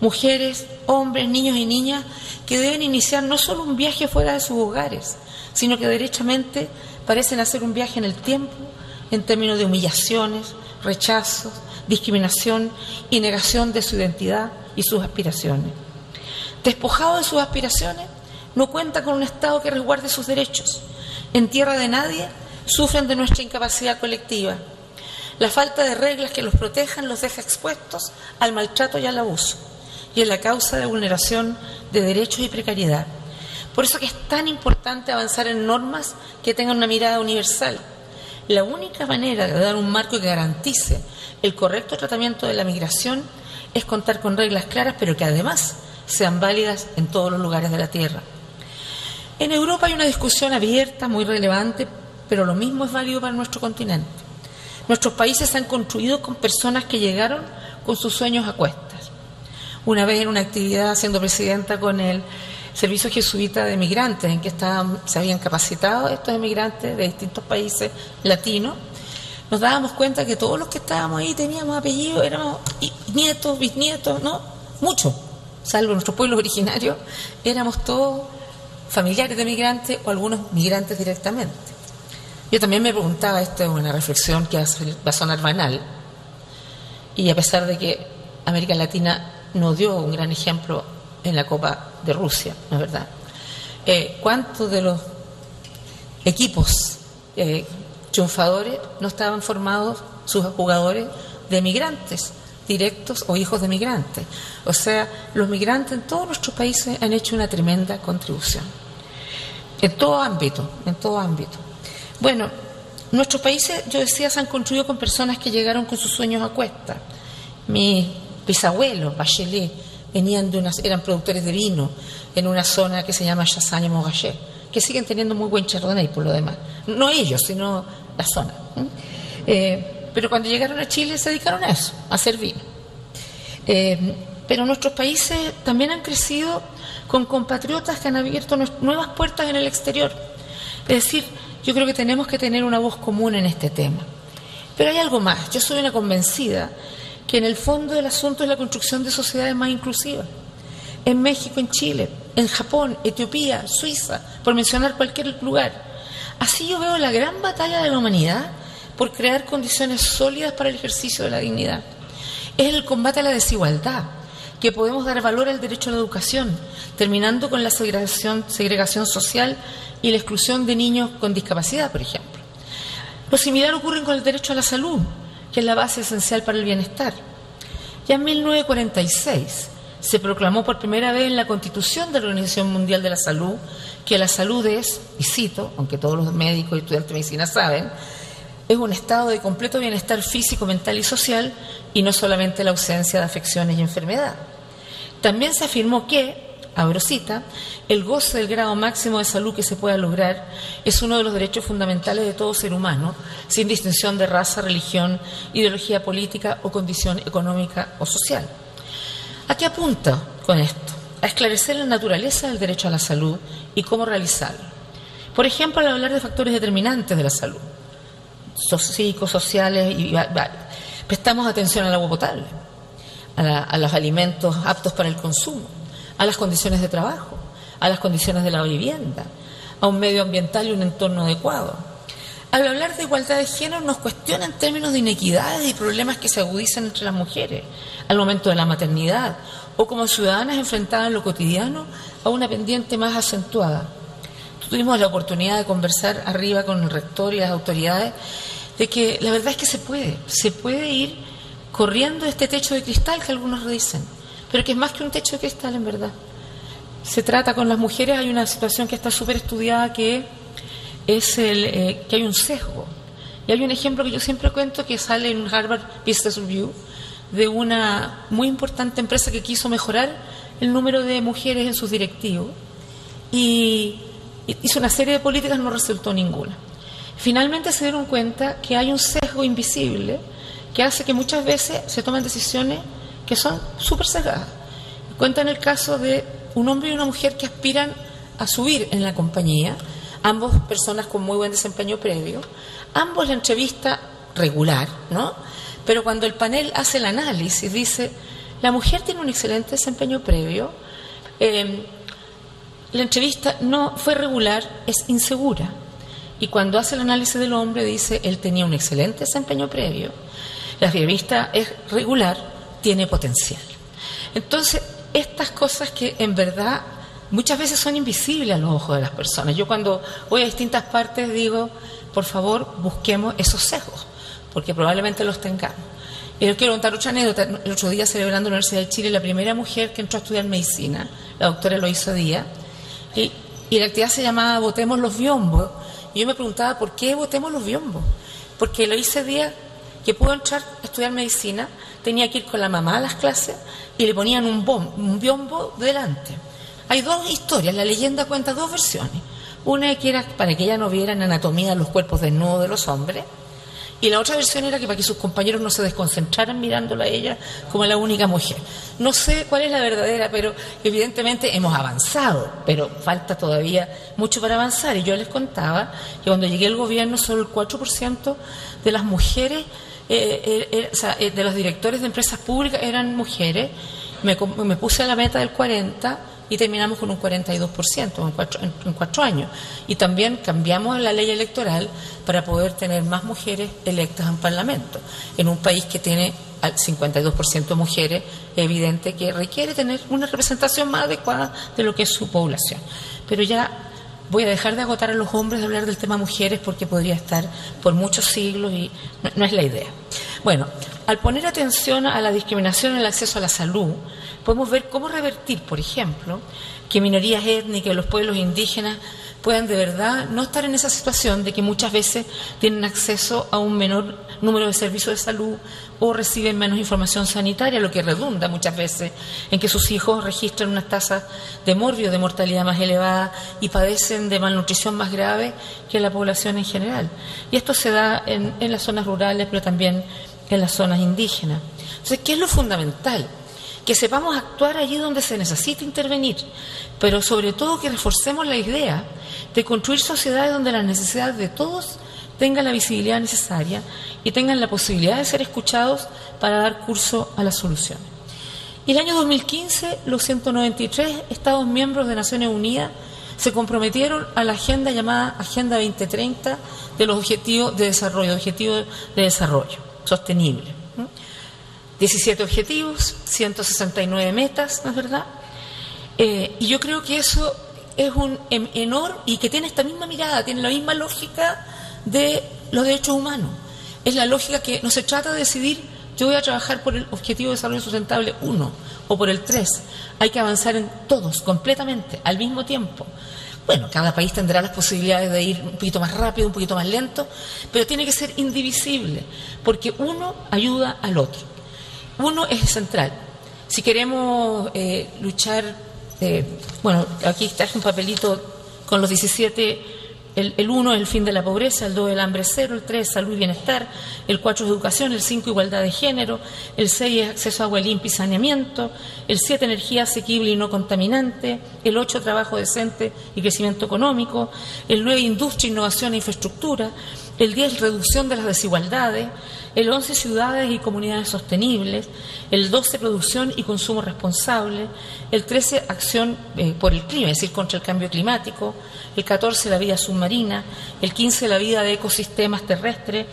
mujeres, hombres, niños y niñas que deben iniciar no solo un viaje fuera de sus hogares, sino que derechamente parecen hacer un viaje en el tiempo en términos de humillaciones, rechazos, discriminación y negación de su identidad y sus aspiraciones. Despojados de sus aspiraciones, no cuenta con un Estado que resguarde sus derechos. En tierra de nadie sufren de nuestra incapacidad colectiva. La falta de reglas que los protejan los deja expuestos al maltrato y al abuso y es la causa de vulneración de derechos y precariedad. Por eso que es tan importante avanzar en normas que tengan una mirada universal. La única manera de dar un marco que garantice el correcto tratamiento de la migración es contar con reglas claras, pero que además sean válidas en todos los lugares de la Tierra. En Europa hay una discusión abierta, muy relevante, pero lo mismo es válido para nuestro continente. Nuestros países se han construido con personas que llegaron con sus sueños a cuestas una vez en una actividad siendo presidenta con el Servicio Jesuita de Migrantes, en que estaban, se habían capacitado estos emigrantes de distintos países latinos, nos dábamos cuenta que todos los que estábamos ahí teníamos apellidos, éramos nietos, bisnietos, ¿no? Muchos, salvo nuestros pueblos originarios, éramos todos familiares de migrantes o algunos migrantes directamente. Yo también me preguntaba, esto es una reflexión que va a sonar banal, y a pesar de que América Latina nos dio un gran ejemplo en la Copa de Rusia, ¿no es verdad? Eh, ¿Cuántos de los equipos eh, triunfadores no estaban formados, sus jugadores, de migrantes directos o hijos de migrantes? O sea, los migrantes en todos nuestros países han hecho una tremenda contribución. En todo ámbito, en todo ámbito. Bueno, nuestros países, yo decía, se han construido con personas que llegaron con sus sueños a cuesta. Mi bisabuelos, Bachelet, venían de unas, eran productores de vino en una zona que se llama Chassagne Montgachet, que siguen teniendo muy buen chardonnay por lo demás. No ellos, sino la zona. Eh, pero cuando llegaron a Chile se dedicaron a eso, a hacer vino. Eh, pero nuestros países también han crecido con compatriotas que han abierto nuevas puertas en el exterior. Es decir, yo creo que tenemos que tener una voz común en este tema. Pero hay algo más. Yo soy una convencida que en el fondo del asunto es la construcción de sociedades más inclusivas. En México, en Chile, en Japón, Etiopía, Suiza, por mencionar cualquier lugar, Así yo veo la gran batalla de la humanidad por crear condiciones sólidas para el ejercicio de la dignidad. Es el combate a la desigualdad, que podemos dar valor al derecho a la educación, terminando con la segregación, segregación social y la exclusión de niños con discapacidad, por ejemplo. Lo similar ocurre con el derecho a la salud, que es la base esencial para el bienestar. Ya en 1946 se proclamó por primera vez en la Constitución de la Organización Mundial de la Salud que la salud es, y cito, aunque todos los médicos y estudiantes de medicina saben, es un estado de completo bienestar físico, mental y social y no solamente la ausencia de afecciones y enfermedad. También se afirmó que, abro cita, el goce del grado máximo de salud que se pueda lograr es uno de los derechos fundamentales de todo ser humano, sin distinción de raza, religión, ideología política o condición económica o social. ¿A qué apunta con esto? A esclarecer la naturaleza del derecho a la salud y cómo realizarlo. Por ejemplo, al hablar de factores determinantes de la salud, psicosociales, y prestamos atención al agua potable, a los alimentos aptos para el consumo, a las condiciones de trabajo, a las condiciones de la vivienda, a un medio ambiental y un entorno adecuado. Al hablar de igualdad de género nos cuestiona en términos de inequidades y problemas que se agudizan entre las mujeres al momento de la maternidad o como ciudadanas enfrentadas en lo cotidiano a una pendiente más acentuada. Tuvimos la oportunidad de conversar arriba con el rector y las autoridades de que la verdad es que se puede, se puede ir corriendo este techo de cristal que algunos dicen pero que es más que un techo de cristal en verdad. Se trata con las mujeres, hay una situación que está súper estudiada que es el, eh, que hay un sesgo. Y hay un ejemplo que yo siempre cuento que sale en Harvard Business Review de una muy importante empresa que quiso mejorar el número de mujeres en sus directivos y hizo una serie de políticas, no resultó ninguna. Finalmente se dieron cuenta que hay un sesgo invisible que hace que muchas veces se tomen decisiones que son súper cerradas. Cuentan el caso de un hombre y una mujer que aspiran a subir en la compañía, ambos personas con muy buen desempeño previo, ambos la entrevista regular, ¿no? Pero cuando el panel hace el análisis, dice, la mujer tiene un excelente desempeño previo, em, la entrevista no fue regular, es insegura. Y cuando hace el análisis del hombre, dice, él tenía un excelente desempeño previo, la entrevista es regular, tiene potencial. Entonces, estas cosas que en verdad muchas veces son invisibles a los ojos de las personas. Yo cuando voy a distintas partes digo, por favor, busquemos esos sesgos, porque probablemente los tengamos. Y quiero contar otra anécdota. El otro día celebrando la Universidad de Chile la primera mujer que entró a estudiar medicina, la doctora Eloísa Díaz, y, la actividad se llamaba Votemos los biombos. Y yo me preguntaba, ¿por qué votemos los biombos? Porque Eloísa Díaz, que pudo entrar a estudiar medicina, tenía que ir con la mamá a las clases y le ponían un, un biombo delante. Hay dos historias, la leyenda cuenta dos versiones. Una que era para que ella no viera en anatomía los cuerpos desnudos de los hombres, y la otra versión era que para que sus compañeros no se desconcentraran mirándola a ella como la única mujer. No sé cuál es la verdadera, pero evidentemente hemos avanzado, pero falta todavía mucho para avanzar. Y yo les contaba que cuando llegué al gobierno solo el 4% de las mujeres eh, eh, eh, de los directores de empresas públicas eran mujeres, me, puse a la meta del 40 y terminamos con un 42% en cuatro, en, cuatro años. Y también cambiamos la ley electoral para poder tener más mujeres electas en Parlamento. En un país que tiene al 52% de mujeres, es evidente que requiere tener una representación más adecuada de lo que es su población. Pero ya voy a dejar de agotar a los hombres de hablar del tema mujeres porque podría estar por muchos siglos y no, es la idea. Bueno, al poner atención a la discriminación en el acceso a la salud, podemos ver cómo revertir, por ejemplo, que minorías étnicas los pueblos indígenas puedan de verdad no estar en esa situación de que muchas veces tienen acceso a un menor número de servicios de salud o reciben menos información sanitaria, lo que redunda muchas veces en que sus hijos registran unas tasas de morbio, de mortalidad más elevada y padecen de malnutrición más grave que la población en general. Y esto se da en, en las zonas rurales, pero también en las zonas indígenas. Entonces, ¿qué es lo fundamental? Que sepamos actuar allí donde se necesita intervenir, pero sobre todo que reforcemos la idea de construir sociedades donde las necesidades de todos tengan la visibilidad necesaria y tengan la posibilidad de ser escuchados para dar curso a las soluciones. Y el año 2015, los 193 Estados miembros de Naciones Unidas se comprometieron a la agenda llamada Agenda 2030 de los Objetivos de Desarrollo, Objetivos de Desarrollo Sostenible. 17 objetivos, 169 metas, ¿no es verdad? Eh, y yo creo que eso es un enorme y que tiene esta misma mirada, tiene la misma lógica de los derechos humanos. Es la lógica que no se trata de decidir yo voy a trabajar por el Objetivo de Desarrollo Sustentable 1 o por el 3. Hay que avanzar en todos, completamente, al mismo tiempo. Bueno, cada país tendrá las posibilidades de ir un poquito más rápido, un poquito más lento, pero tiene que ser indivisible, porque uno ayuda al otro. Uno es central. Si queremos eh, luchar, eh, bueno, aquí está un papelito con los 17 el, 1 es el fin de la pobreza, el 2 el hambre cero, el 3 salud y bienestar, el 4 es educación, el 5 igualdad de género, el 6 es acceso a agua limpia y saneamiento, el 7 energía asequible y no contaminante, el 8 trabajo decente y crecimiento económico, el 9 industria, innovación e infraestructura, el 10 reducción de las desigualdades, el 11 ciudades y comunidades sostenibles, el 12 producción y consumo responsable, el 13 acción eh, por el clima, es decir, contra el cambio climático, el 14 la vida submarina, el 15 la vida de ecosistemas terrestres,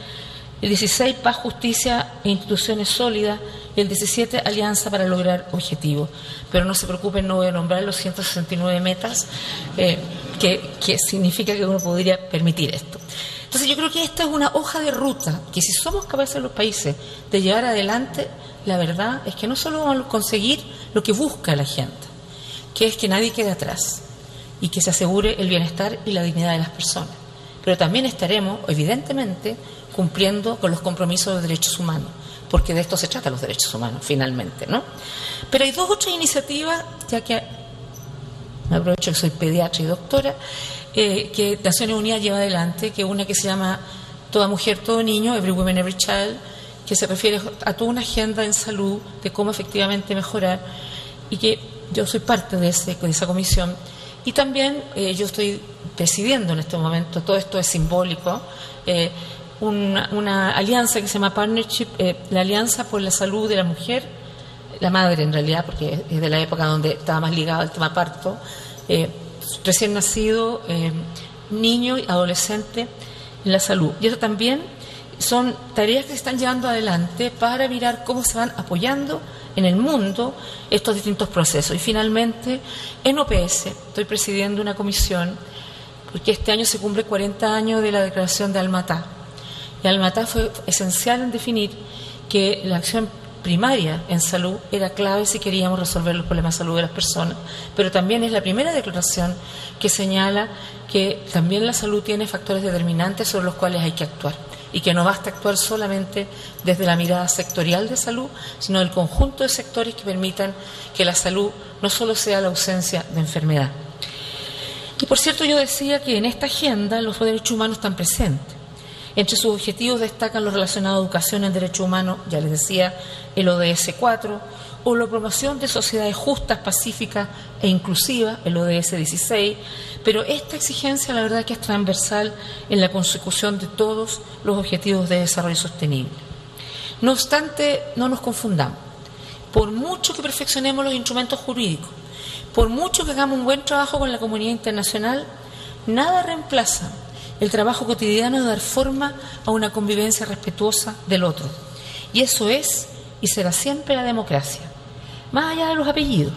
el 16 paz, justicia e instituciones sólidas y el 17 alianza para lograr objetivos. Pero no se preocupen, no voy a nombrar los 169 metas, eh, que, que significa que uno podría permitir esto. Entonces yo creo que esta es una hoja de ruta que si somos capaces los países de llevar adelante, la verdad es que no solo vamos a conseguir lo que busca la gente, que es que nadie quede atrás, y que se asegure el bienestar y la dignidad de las personas. Pero también estaremos, evidentemente, cumpliendo con los compromisos de derechos humanos, porque de esto se trata los derechos humanos, finalmente, ¿no? Pero hay dos otras iniciativas, ya que me aprovecho que soy pediatra y doctora, eh, que Naciones Unidas lleva adelante, que una que se llama Toda Mujer, Todo Niño, Every Woman, Every Child, que se refiere a toda una agenda en salud de cómo efectivamente mejorar, y que yo soy parte de, ese, de esa comisión. Y también eh, yo estoy presidiendo en este momento, todo esto es simbólico, eh, una, alianza que se llama Partnership, eh, la Alianza por la Salud de la Mujer, la madre en realidad, porque es de la época donde estaba más ligado al tema parto, recién nacido, niño y adolescente en la salud. Y eso también son tareas que se están llevando adelante para mirar cómo se van apoyando en el mundo estos distintos procesos. Y finalmente, en OPS, estoy presidiendo una comisión, porque este año se cumple 40 años de la declaración de Almatá. Y Almatá fue esencial en definir que la acción primaria en salud era clave si queríamos resolver los problemas de salud de las personas, pero también es la primera declaración que señala que también la salud tiene factores determinantes sobre los cuales hay que actuar y que no basta actuar solamente desde la mirada sectorial de salud, sino del conjunto de sectores que permitan que la salud no solo sea la ausencia de enfermedad. Y por cierto, yo decía que en esta agenda los derechos humanos están presentes. Entre sus objetivos destacan los relacionados a educación en derechos humanos, ya les decía, el ODS 4, o la promoción de sociedades justas, pacíficas e inclusivas, el ODS 16, pero esta exigencia la verdad que es transversal en la consecución de todos los objetivos de desarrollo sostenible. No obstante, no nos confundamos. Por mucho que perfeccionemos los instrumentos jurídicos, por mucho que hagamos un buen trabajo con la comunidad internacional, nada reemplaza el trabajo cotidiano de dar forma a una convivencia respetuosa del otro. Y eso es y será siempre la democracia, más allá de los apellidos.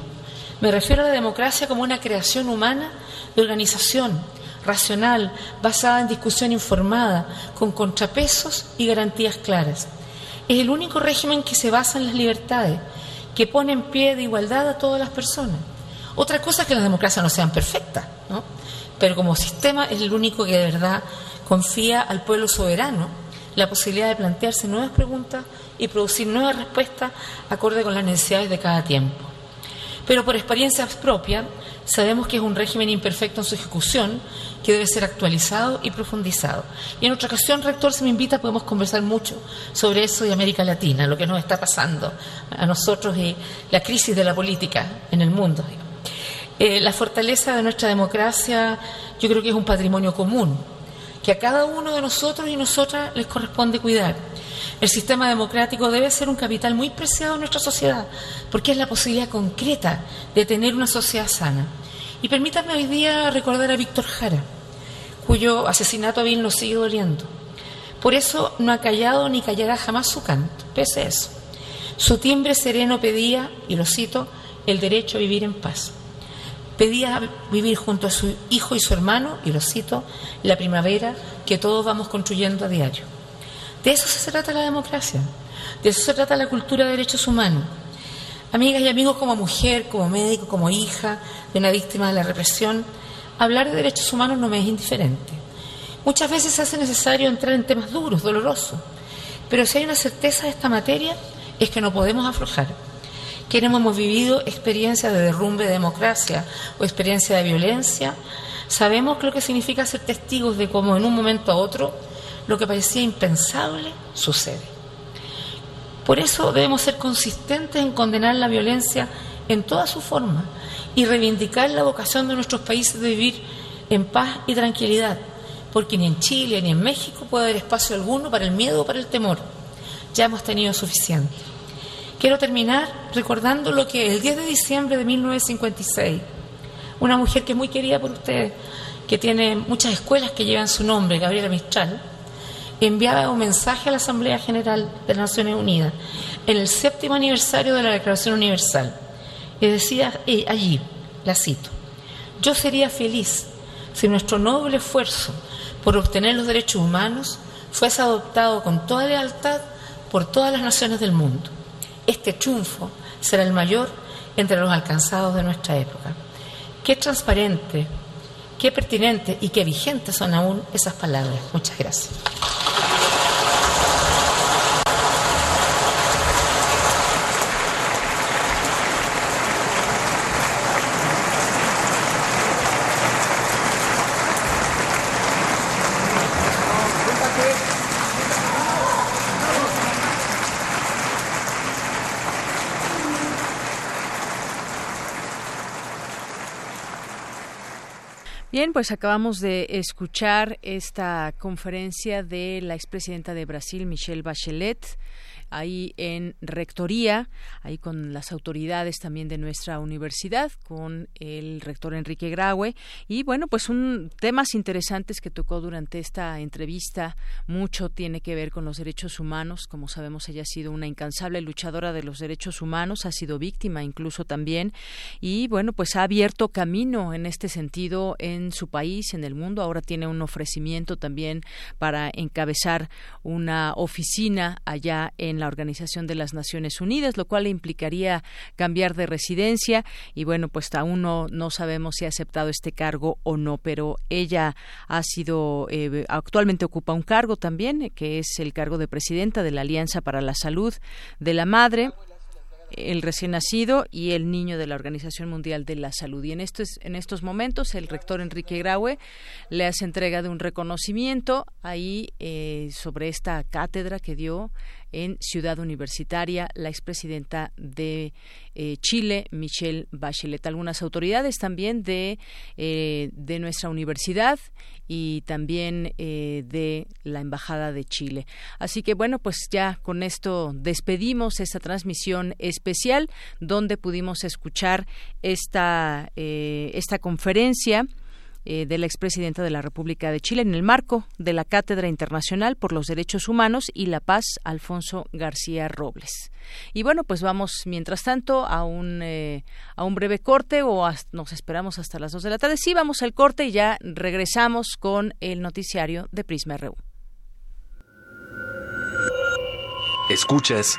Me refiero a la democracia como una creación humana de organización racional, basada en discusión informada, con contrapesos y garantías claras. Es el único régimen que se basa en las libertades, que pone en pie de igualdad a todas las personas. Otra cosa es que las democracias no sean perfectas, ¿no? Pero como sistema es el único que de verdad confía al pueblo soberano la posibilidad de plantearse nuevas preguntas y producir nuevas respuestas acorde con las necesidades de cada tiempo. Pero por experiencia propia sabemos que es un régimen imperfecto en su ejecución, que debe ser actualizado y profundizado. Y en otra ocasión, rector, si me invita, podemos conversar mucho sobre eso de América Latina, lo que nos está pasando a nosotros y la crisis de la política en el mundo. Eh, la fortaleza de nuestra democracia yo creo que es un patrimonio común, que a cada uno de nosotros y nosotras les corresponde cuidar. El sistema democrático debe ser un capital muy preciado en nuestra sociedad, porque es la posibilidad concreta de tener una sociedad sana. Y permítanme hoy día recordar a Víctor Jara, cuyo asesinato a nos sigue doliendo. Por eso no ha callado ni callará jamás su canto, pese a eso. Su timbre sereno pedía, y lo cito, el derecho a vivir en paz. Pedía vivir junto a su hijo y su hermano, y lo cito, la primavera que todos vamos construyendo a diario. De eso se trata la democracia, de eso se trata la cultura de derechos humanos. Amigas y amigos, como mujer, como médico, como hija de una víctima de la represión, hablar de derechos humanos no me es indiferente. Muchas veces se hace necesario entrar en temas duros, dolorosos, pero si hay una certeza de esta materia es que no podemos aflojar. Quienes hemos vivido experiencias de derrumbe de democracia o experiencia de violencia, sabemos lo que significa ser testigos de cómo en un momento a otro lo que parecía impensable sucede. Por eso debemos ser consistentes en condenar la violencia en toda su forma y reivindicar la vocación de nuestros países de vivir en paz y tranquilidad, porque ni en Chile ni en México puede haber espacio alguno para el miedo o para el temor. Ya hemos tenido suficiente. Quiero terminar recordando lo que el 10 de diciembre de 1956, una mujer que es muy querida por ustedes, que tiene muchas escuelas que llevan su nombre, Gabriela Mistral, enviaba un mensaje a la Asamblea General de las Naciones Unidas en el séptimo aniversario de la Declaración Universal. Y decía allí, la cito, yo sería feliz si nuestro noble esfuerzo por obtener los derechos humanos fuese adoptado con toda lealtad por todas las naciones del mundo. Este triunfo será el mayor entre los alcanzados de nuestra época. Qué transparente, qué pertinente y qué vigentes son aún esas palabras. Muchas gracias. Bien, pues acabamos de escuchar esta conferencia de la expresidenta de Brasil, Michelle Bachelet ahí en Rectoría, ahí con las autoridades también de nuestra universidad, con el rector Enrique Graue. Y bueno, pues un temas interesantes que tocó durante esta entrevista. Mucho tiene que ver con los derechos humanos. Como sabemos, ella ha sido una incansable luchadora de los derechos humanos, ha sido víctima incluso también. Y bueno, pues ha abierto camino en este sentido en su país, en el mundo. Ahora tiene un ofrecimiento también para encabezar una oficina allá en la Organización de las Naciones Unidas, lo cual implicaría cambiar de residencia y bueno, pues aún no, no sabemos si ha aceptado este cargo o no, pero ella ha sido, eh, actualmente ocupa un cargo también, que es el cargo de presidenta de la Alianza para la Salud de la Madre el recién nacido y el niño de la Organización Mundial de la Salud. Y en estos, en estos momentos el rector Enrique Graue le hace entrega de un reconocimiento ahí eh, sobre esta cátedra que dio en Ciudad Universitaria la expresidenta de eh, Chile, Michelle Bachelet. Algunas autoridades también de, eh, de nuestra universidad y también eh, de la Embajada de Chile. Así que bueno, pues ya con esto despedimos esta transmisión especial donde pudimos escuchar esta, esta conferencia eh, de la expresidenta de la República de Chile en el marco de la Cátedra Internacional por los Derechos Humanos y la Paz, Alfonso García Robles. Y bueno, pues vamos mientras tanto a un, eh, a un breve corte o nos esperamos hasta las dos de la tarde. Sí, vamos al corte y ya regresamos con el noticiario de Prisma RU. Escuchas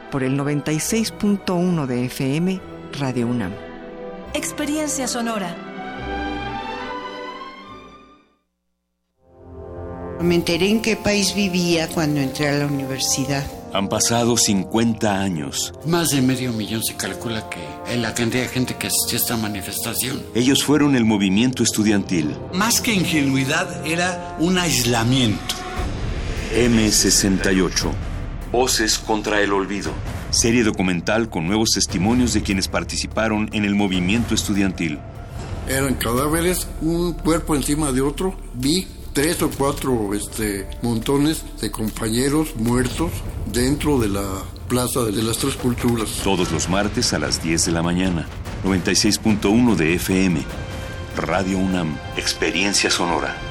por el 96.1 de FM Radio UNAM. Experiencia sonora. Me enteré en qué país vivía cuando entré a la universidad. Han pasado 50 años. Más de medio millón se calcula que en la cantidad de gente que asistió a esta manifestación. Ellos fueron el movimiento estudiantil. Más que ingenuidad, era un aislamiento. M68. Voces contra el olvido. Serie documental con nuevos testimonios de quienes participaron en el movimiento estudiantil. Eran cadáveres, un cuerpo encima de otro. Vi tres o cuatro este, montones de compañeros muertos dentro de la Plaza de las Tres Culturas. Todos los martes a las 10 de la mañana. 96.1 de FM. Radio UNAM. Experiencia sonora.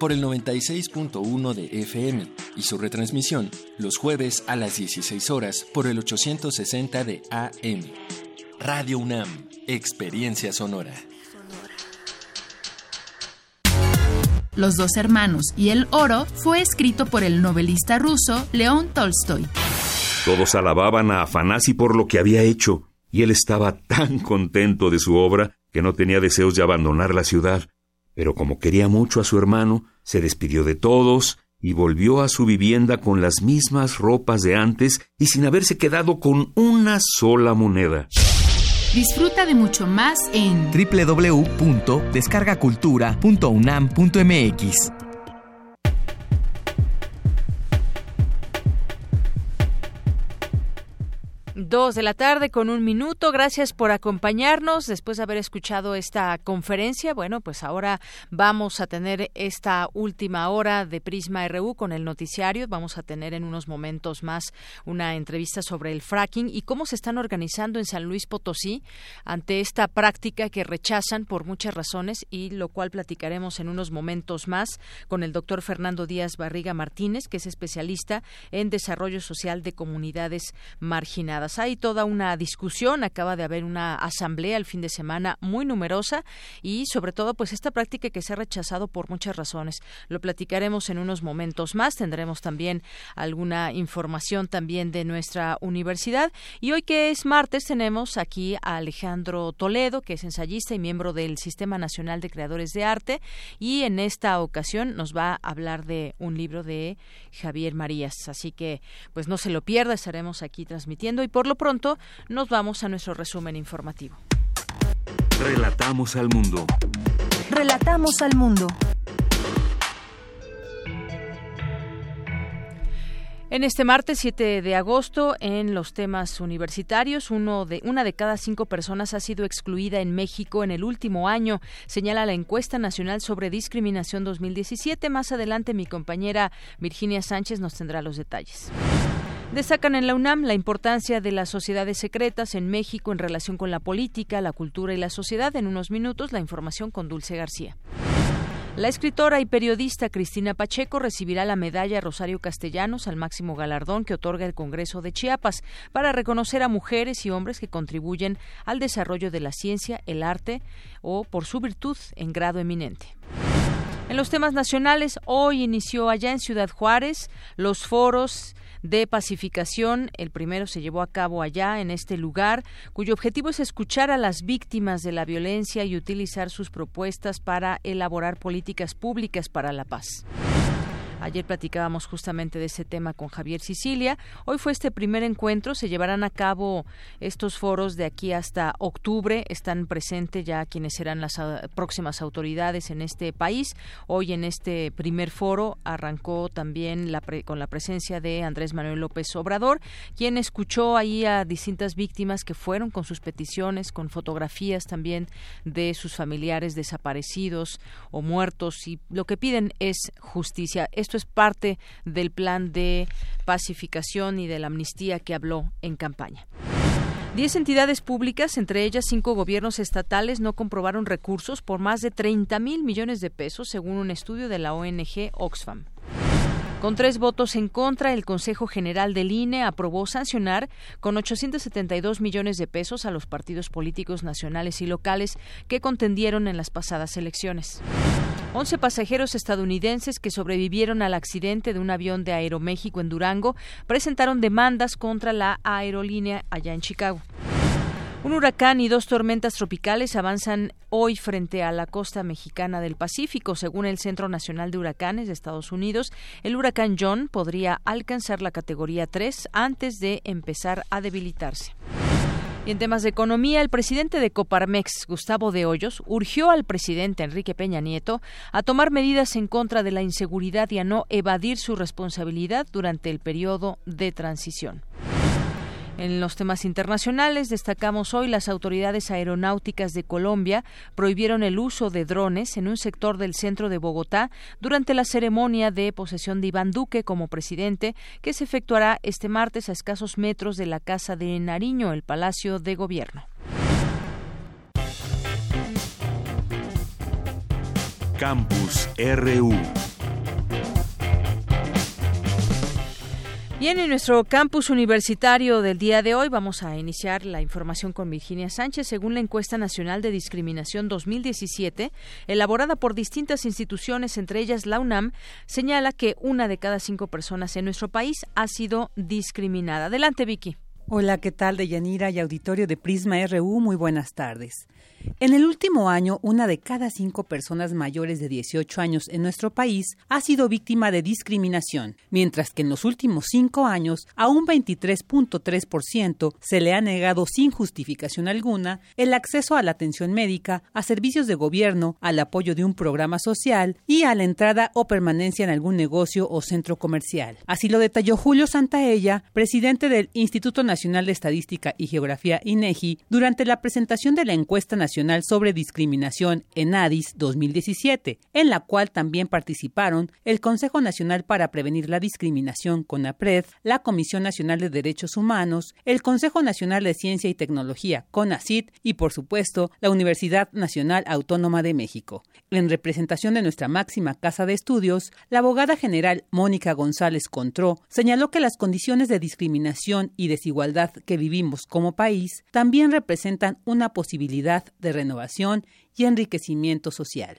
por el 96.1 de FM y su retransmisión los jueves a las 16 horas por el 860 de AM. Radio UNAM, Experiencia Sonora. Los dos hermanos y el oro fue escrito por el novelista ruso León Tolstoy. Todos alababan a Afanasi por lo que había hecho, y él estaba tan contento de su obra que no tenía deseos de abandonar la ciudad. Pero como quería mucho a su hermano, se despidió de todos y volvió a su vivienda con las mismas ropas de antes y sin haberse quedado con una sola moneda. Disfruta de mucho más en www.descargacultura.unam.mx. Dos de la tarde con un minuto. Gracias por acompañarnos. Después de haber escuchado esta conferencia, bueno, pues ahora vamos a tener esta última hora de Prisma RU con el noticiario. Vamos a tener en unos momentos más una entrevista sobre el fracking y cómo se están organizando en San Luis Potosí ante esta práctica que rechazan por muchas razones y lo cual platicaremos en unos momentos más con el doctor Fernando Díaz Barriga Martínez, que es especialista en desarrollo social de comunidades marginadas. Hay toda una discusión, acaba de haber una asamblea el fin de semana muy numerosa y sobre todo pues esta práctica que se ha rechazado por muchas razones. Lo platicaremos en unos momentos más, tendremos también alguna información también de nuestra universidad y hoy que es martes tenemos aquí a Alejandro Toledo, que es ensayista y miembro del Sistema Nacional de Creadores de Arte y en esta ocasión nos va a hablar de un libro de Javier Marías. Así que pues no se lo pierda, estaremos aquí transmitiendo y por lo pronto nos vamos a nuestro resumen informativo. Relatamos al mundo. Relatamos al mundo. En este martes 7 de agosto, en los temas universitarios, uno de, una de cada cinco personas ha sido excluida en México en el último año, señala la encuesta nacional sobre discriminación 2017. Más adelante, mi compañera Virginia Sánchez nos tendrá los detalles. Destacan en la UNAM la importancia de las sociedades secretas en México en relación con la política, la cultura y la sociedad. En unos minutos, la información con Dulce García. La escritora y periodista Cristina Pacheco recibirá la medalla Rosario Castellanos al máximo galardón que otorga el Congreso de Chiapas para reconocer a mujeres y hombres que contribuyen al desarrollo de la ciencia, el arte o por su virtud en grado eminente. En los temas nacionales, hoy inició allá en Ciudad Juárez los foros de pacificación. El primero se llevó a cabo allá, en este lugar, cuyo objetivo es escuchar a las víctimas de la violencia y utilizar sus propuestas para elaborar políticas públicas para la paz. Ayer platicábamos justamente de ese tema con Javier Sicilia. Hoy fue este primer encuentro. Se llevarán a cabo estos foros de aquí hasta octubre. Están presentes ya quienes serán las ah, próximas autoridades en este país. Hoy en este primer foro arrancó también con la presencia de Andrés Manuel López Obrador, quien escuchó ahí a distintas víctimas que fueron con sus peticiones, con fotografías también de sus familiares desaparecidos o muertos y lo que piden es justicia. Esto es parte del plan de pacificación y de la amnistía que habló en campaña. Diez entidades públicas, entre ellas cinco gobiernos estatales, no comprobaron recursos por más de 30 mil millones de pesos, según un estudio de la ONG Oxfam. Con tres votos en contra, el Consejo General del INE aprobó sancionar con 872 millones de pesos a los partidos políticos nacionales y locales que contendieron en las pasadas elecciones. Once pasajeros estadounidenses que sobrevivieron al accidente de un avión de Aeroméxico en Durango presentaron demandas contra la aerolínea allá en Chicago. Un huracán y dos tormentas tropicales avanzan hoy frente a la costa mexicana del Pacífico. Según el Centro Nacional de Huracanes de Estados Unidos, el huracán John podría alcanzar la categoría 3 antes de empezar a debilitarse. Y en temas de economía, el presidente de Coparmex, Gustavo de Hoyos, urgió al presidente Enrique Peña Nieto a tomar medidas en contra de la inseguridad y a no evadir su responsabilidad durante el periodo de transición. En los temas internacionales destacamos hoy las autoridades aeronáuticas de Colombia prohibieron el uso de drones en un sector del centro de Bogotá durante la ceremonia de posesión de Iván Duque como presidente que se efectuará este martes a escasos metros de la Casa de Nariño, el Palacio de Gobierno. Campus RU Bien, en nuestro campus universitario del día de hoy vamos a iniciar la información con Virginia Sánchez. Según la encuesta nacional de discriminación 2017, elaborada por distintas instituciones, entre ellas la UNAM, señala que una de cada cinco personas en nuestro país ha sido discriminada. Adelante, Vicky. Hola, ¿qué tal, Deyanira y auditorio de Prisma RU? Muy buenas tardes. En el último año, una de cada cinco personas mayores de 18 años en nuestro país ha sido víctima de discriminación, mientras que en los últimos cinco años a un 23.3% se le ha negado sin justificación alguna el acceso a la atención médica, a servicios de gobierno, al apoyo de un programa social y a la entrada o permanencia en algún negocio o centro comercial. Así lo detalló Julio Santaella, presidente del Instituto Nacional de Estadística y Geografía INEGI, durante la presentación de la encuesta nacional sobre Discriminación en ADIS 2017, en la cual también participaron el Consejo Nacional para Prevenir la Discriminación CONAPRED, la Comisión Nacional de Derechos Humanos, el Consejo Nacional de Ciencia y Tecnología CONACIT y, por supuesto, la Universidad Nacional Autónoma de México. En representación de nuestra máxima casa de estudios, la abogada general Mónica González Contró señaló que las condiciones de discriminación y desigualdad que vivimos como país también representan una posibilidad de renovación y enriquecimiento social.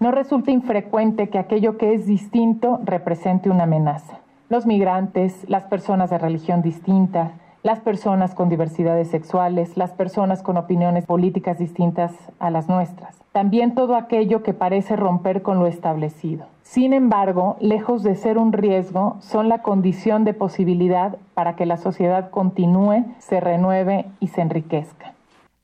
No resulta infrecuente que aquello que es distinto represente una amenaza. Los migrantes, las personas de religión distinta, las personas con diversidades sexuales, las personas con opiniones políticas distintas a las nuestras. También todo aquello que parece romper con lo establecido. Sin embargo, lejos de ser un riesgo, son la condición de posibilidad para que la sociedad continúe, se renueve y se enriquezca.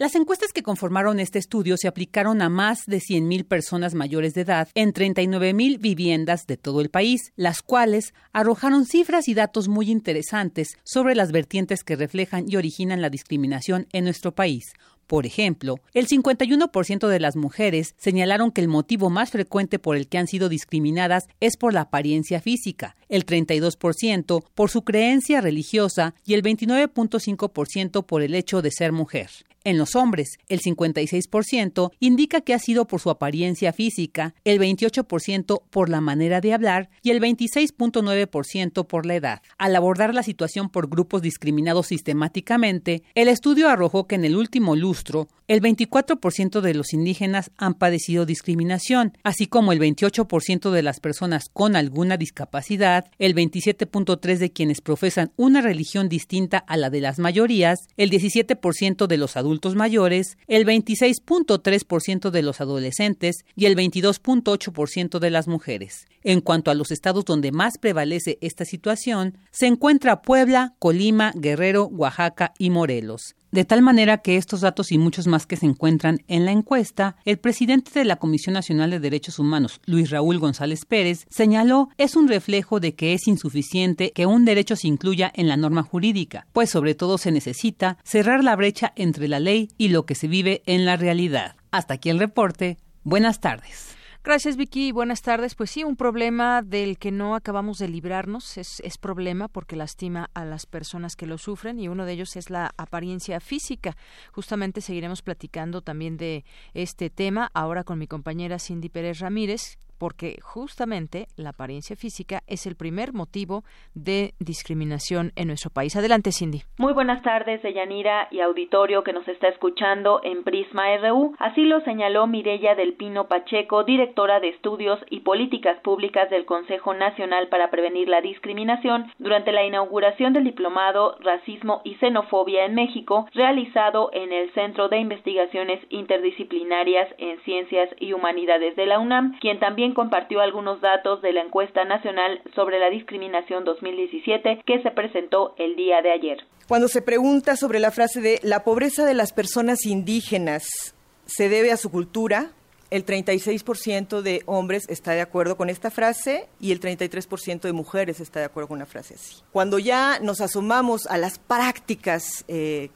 Las encuestas que conformaron este estudio se aplicaron a más de 100.000 personas mayores de edad en 39.000 viviendas de todo el país, las cuales arrojaron cifras y datos muy interesantes sobre las vertientes que reflejan y originan la discriminación en nuestro país. Por ejemplo, el 51% de las mujeres señalaron que el motivo más frecuente por el que han sido discriminadas es por la apariencia física, el 32% por su creencia religiosa y el 29.5% por el hecho de ser mujer. En los hombres, el 56% indica que ha sido por su apariencia física, el 28% por la manera de hablar y el 26.9% por la edad. Al abordar la situación por grupos discriminados sistemáticamente, el estudio arrojó que en el último lustro, el 24% de los indígenas han padecido discriminación, así como el 28% de las personas con alguna discapacidad, el 27.3% de quienes profesan una religión distinta a la de las mayorías, el 17% de los adultos mayores, el 26.3% de los adolescentes y el 22.8% de las mujeres. En cuanto a los estados donde más prevalece esta situación, se encuentra Puebla, Colima, Guerrero, Oaxaca y Morelos. De tal manera que estos datos y muchos más que se encuentran en la encuesta, el presidente de la Comisión Nacional de Derechos Humanos, Luis Raúl González Pérez, señaló es un reflejo de que es insuficiente que un derecho se incluya en la norma jurídica, pues sobre todo se necesita cerrar la brecha entre la ley y lo que se vive en la realidad. Hasta aquí el reporte. Buenas tardes. Gracias, Vicky. Buenas tardes. Pues sí, un problema del que no acabamos de librarnos es, es, problema porque lastima a las personas que lo sufren y uno de ellos es la apariencia física. Justamente seguiremos platicando también de este tema ahora con mi compañera Cindy Pérez Ramírez, porque justamente la apariencia física es el primer motivo de discriminación en nuestro país. Adelante, Cindy. Muy buenas tardes, Deyanira y auditorio que nos está escuchando en Prisma RU. Así lo señaló Mirella del Pino Pacheco, directora de Estudios y Políticas Públicas del Consejo Nacional para Prevenir la Discriminación, durante la inauguración del diplomado Racismo y Xenofobia en México, realizado en el Centro de Investigaciones Interdisciplinarias en Ciencias y Humanidades de la UNAM, quien también compartió algunos datos de la encuesta nacional sobre la discriminación 2017 que se presentó el día de ayer. Cuando se pregunta sobre la frase de la pobreza de las personas indígenas se debe a su cultura, el 36% de hombres está de acuerdo con esta frase y el 33% de mujeres está de acuerdo con una frase así. Cuando ya nos asomamos a las prácticas eh,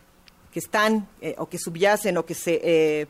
que están eh, o que subyacen o que se eh,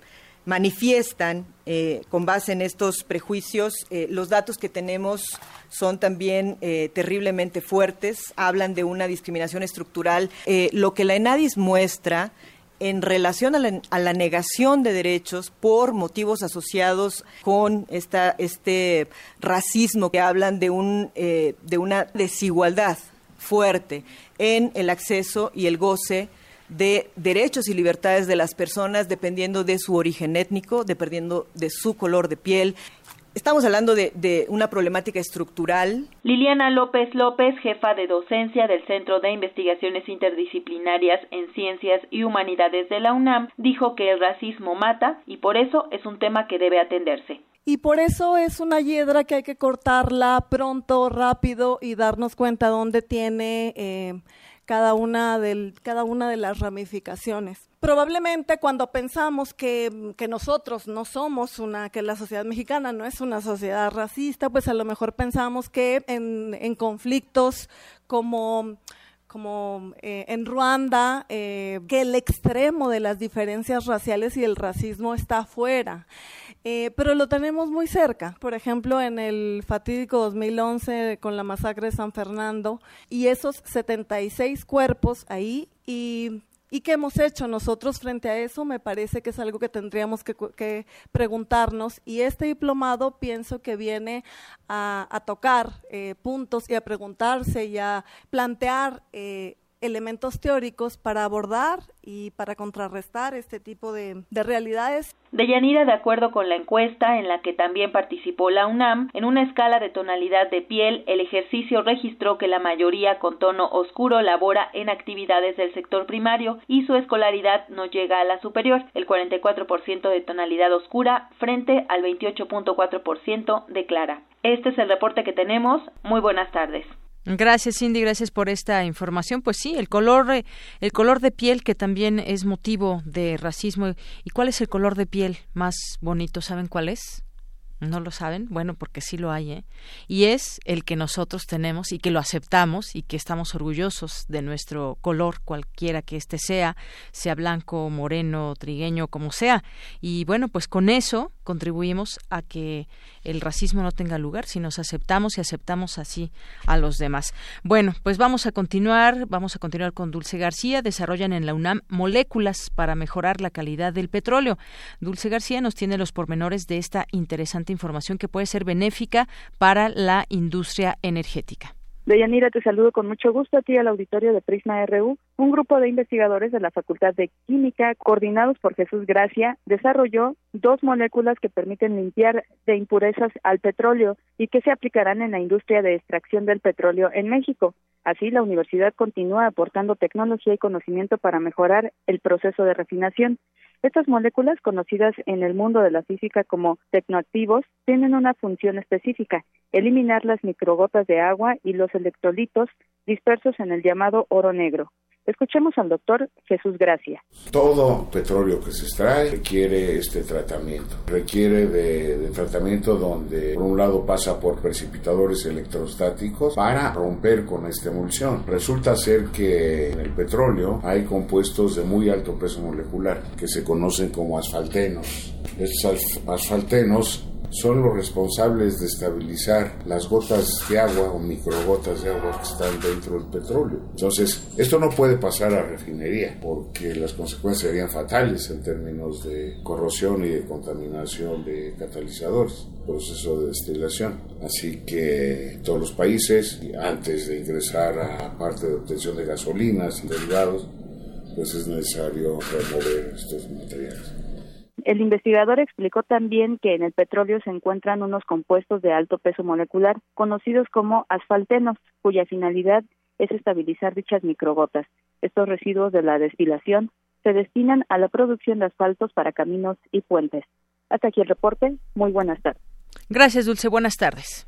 manifiestan eh, con base en estos prejuicios. Eh, los datos que tenemos son también eh, terriblemente fuertes, hablan de una discriminación estructural. lo que la ENADIS muestra en relación a la, negación de derechos por motivos asociados con esta, este racismo que hablan de, un, de una desigualdad fuerte en el acceso y el goce de derechos y libertades de las personas dependiendo de su origen étnico, dependiendo de su color de piel. Estamos hablando de, una problemática estructural. Liliana López López, jefa de docencia del Centro de Investigaciones Interdisciplinarias en Ciencias y Humanidades de la UNAM, dijo que el racismo mata y por eso es un tema que debe atenderse. Y por eso es una hiedra que hay que cortarla pronto, rápido y darnos cuenta dónde tiene... Eh, cada una, cada una de las ramificaciones. Probablemente cuando pensamos que, que, nosotros no somos una, que la sociedad mexicana no es una sociedad racista, pues a lo mejor pensamos que en, en conflictos como como eh, en Ruanda, eh, que el extremo de las diferencias raciales y el racismo está afuera. Eh, pero lo tenemos muy cerca. Por ejemplo, en el fatídico 2011 con la masacre de San Fernando y esos 76 cuerpos ahí y ¿Y qué hemos hecho nosotros frente a eso? Me parece que es algo que tendríamos que, preguntarnos y este diplomado pienso que viene a, tocar eh, puntos y a preguntarse y a plantear eh, elementos teóricos para abordar y para contrarrestar este tipo de, de realidades. Deyanira, de acuerdo con la encuesta en la que también participó la UNAM, en una escala de tonalidad de piel, el ejercicio registró que la mayoría con tono oscuro labora en actividades del sector primario y su escolaridad no llega a la superior, el 44% de tonalidad oscura frente al 28.4% de clara. Este es el reporte que tenemos. Muy buenas tardes. Gracias, Cindy, gracias por esta información. Pues sí, el color, eh, el color de piel que también es motivo de racismo. ¿Y cuál es el color de piel más bonito? ¿Saben cuál es? ¿No lo saben? Bueno, porque sí lo hay, ¿eh? Y es el que nosotros tenemos y que lo aceptamos y que estamos orgullosos de nuestro color, cualquiera que éste sea, sea blanco, moreno, trigueño, como sea. Y bueno, pues con eso contribuimos a que el racismo no tenga lugar, si nos aceptamos y aceptamos así a los demás. Bueno, pues vamos a continuar, vamos a continuar con Dulce García. Desarrollan en la UNAM moléculas para mejorar la calidad del petróleo. Dulce García nos tiene los pormenores de esta interesante información que puede ser benéfica para la industria energética. Deyanira, te saludo con mucho gusto a ti al auditorio de Prisma RU. Un grupo de investigadores de la Facultad de Química, coordinados por Jesús Gracia, desarrolló dos moléculas que permiten limpiar de impurezas al petróleo y que se aplicarán en la industria de extracción del petróleo en México. Así, la universidad continúa aportando tecnología y conocimiento para mejorar el proceso de refinación. Estas moléculas, conocidas en el mundo de la física como tecnoactivos, tienen una función específica, eliminar las microgotas de agua y los electrolitos dispersos en el llamado oro negro. Escuchemos al doctor Jesús Gracia. Todo petróleo que se extrae requiere este tratamiento. Requiere de, tratamiento donde por un lado pasa por precipitadores electrostáticos para romper con esta emulsión. Resulta ser que en el petróleo hay compuestos de muy alto peso molecular que se conocen como asfaltenos. Estos asfaltenos son los responsables de estabilizar las gotas de agua o microgotas de agua que están dentro del petróleo. Entonces, esto no puede pasar a refinería porque las consecuencias serían fatales en términos de corrosión y de contaminación de catalizadores, proceso de destilación. Así que todos los países, antes de ingresar a parte de obtención de gasolinas y derivados, pues es necesario remover estos materiales. El investigador explicó también que en el petróleo se encuentran unos compuestos de alto peso molecular conocidos como asfaltenos, cuya finalidad es estabilizar dichas microgotas. Estos residuos de la destilación se destinan a la producción de asfaltos para caminos y puentes. Hasta aquí el reporte. Muy buenas tardes. Gracias, Dulce. Buenas tardes.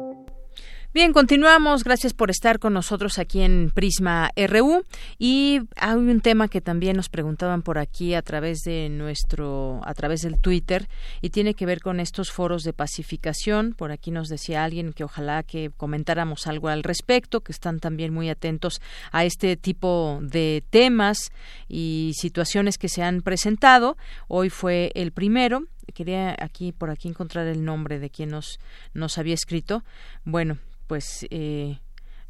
Bien, continuamos. Gracias por estar con nosotros aquí en Prisma RU. Y hay un tema que también nos preguntaban por aquí a través de nuestro, a través del Twitter, y tiene que ver con estos foros de pacificación. Por aquí nos decía alguien que ojalá que comentáramos algo al respecto, que están también muy atentos a este tipo de temas y situaciones que se han presentado. Hoy fue el primero quería aquí por aquí encontrar el nombre de quien nos nos había escrito. Bueno, pues eh,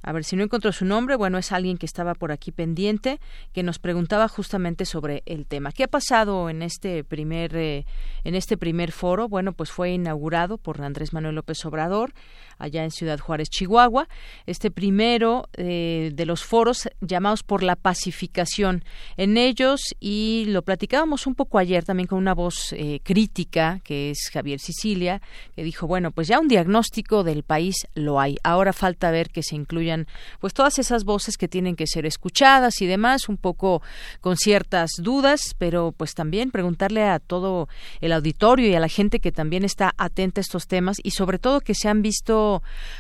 a ver si no encontró su nombre, bueno, es alguien que estaba por aquí pendiente, que nos preguntaba justamente sobre el tema. ¿Qué ha pasado en este primer eh, en este primer foro? Bueno, pues fue inaugurado por Andrés Manuel López Obrador allá en Ciudad Juárez, Chihuahua. Este primero eh, de los foros llamados por la pacificación. En ellos, y lo platicábamos un poco ayer también con una voz eh, crítica, que es Javier Sicilia, que dijo, bueno, pues ya un diagnóstico del país lo hay. Ahora falta ver que se incluyan pues todas esas voces que tienen que ser escuchadas y demás, un poco con ciertas dudas, pero pues también preguntarle a todo el auditorio y a la gente que también está atenta a estos temas y sobre todo que se han visto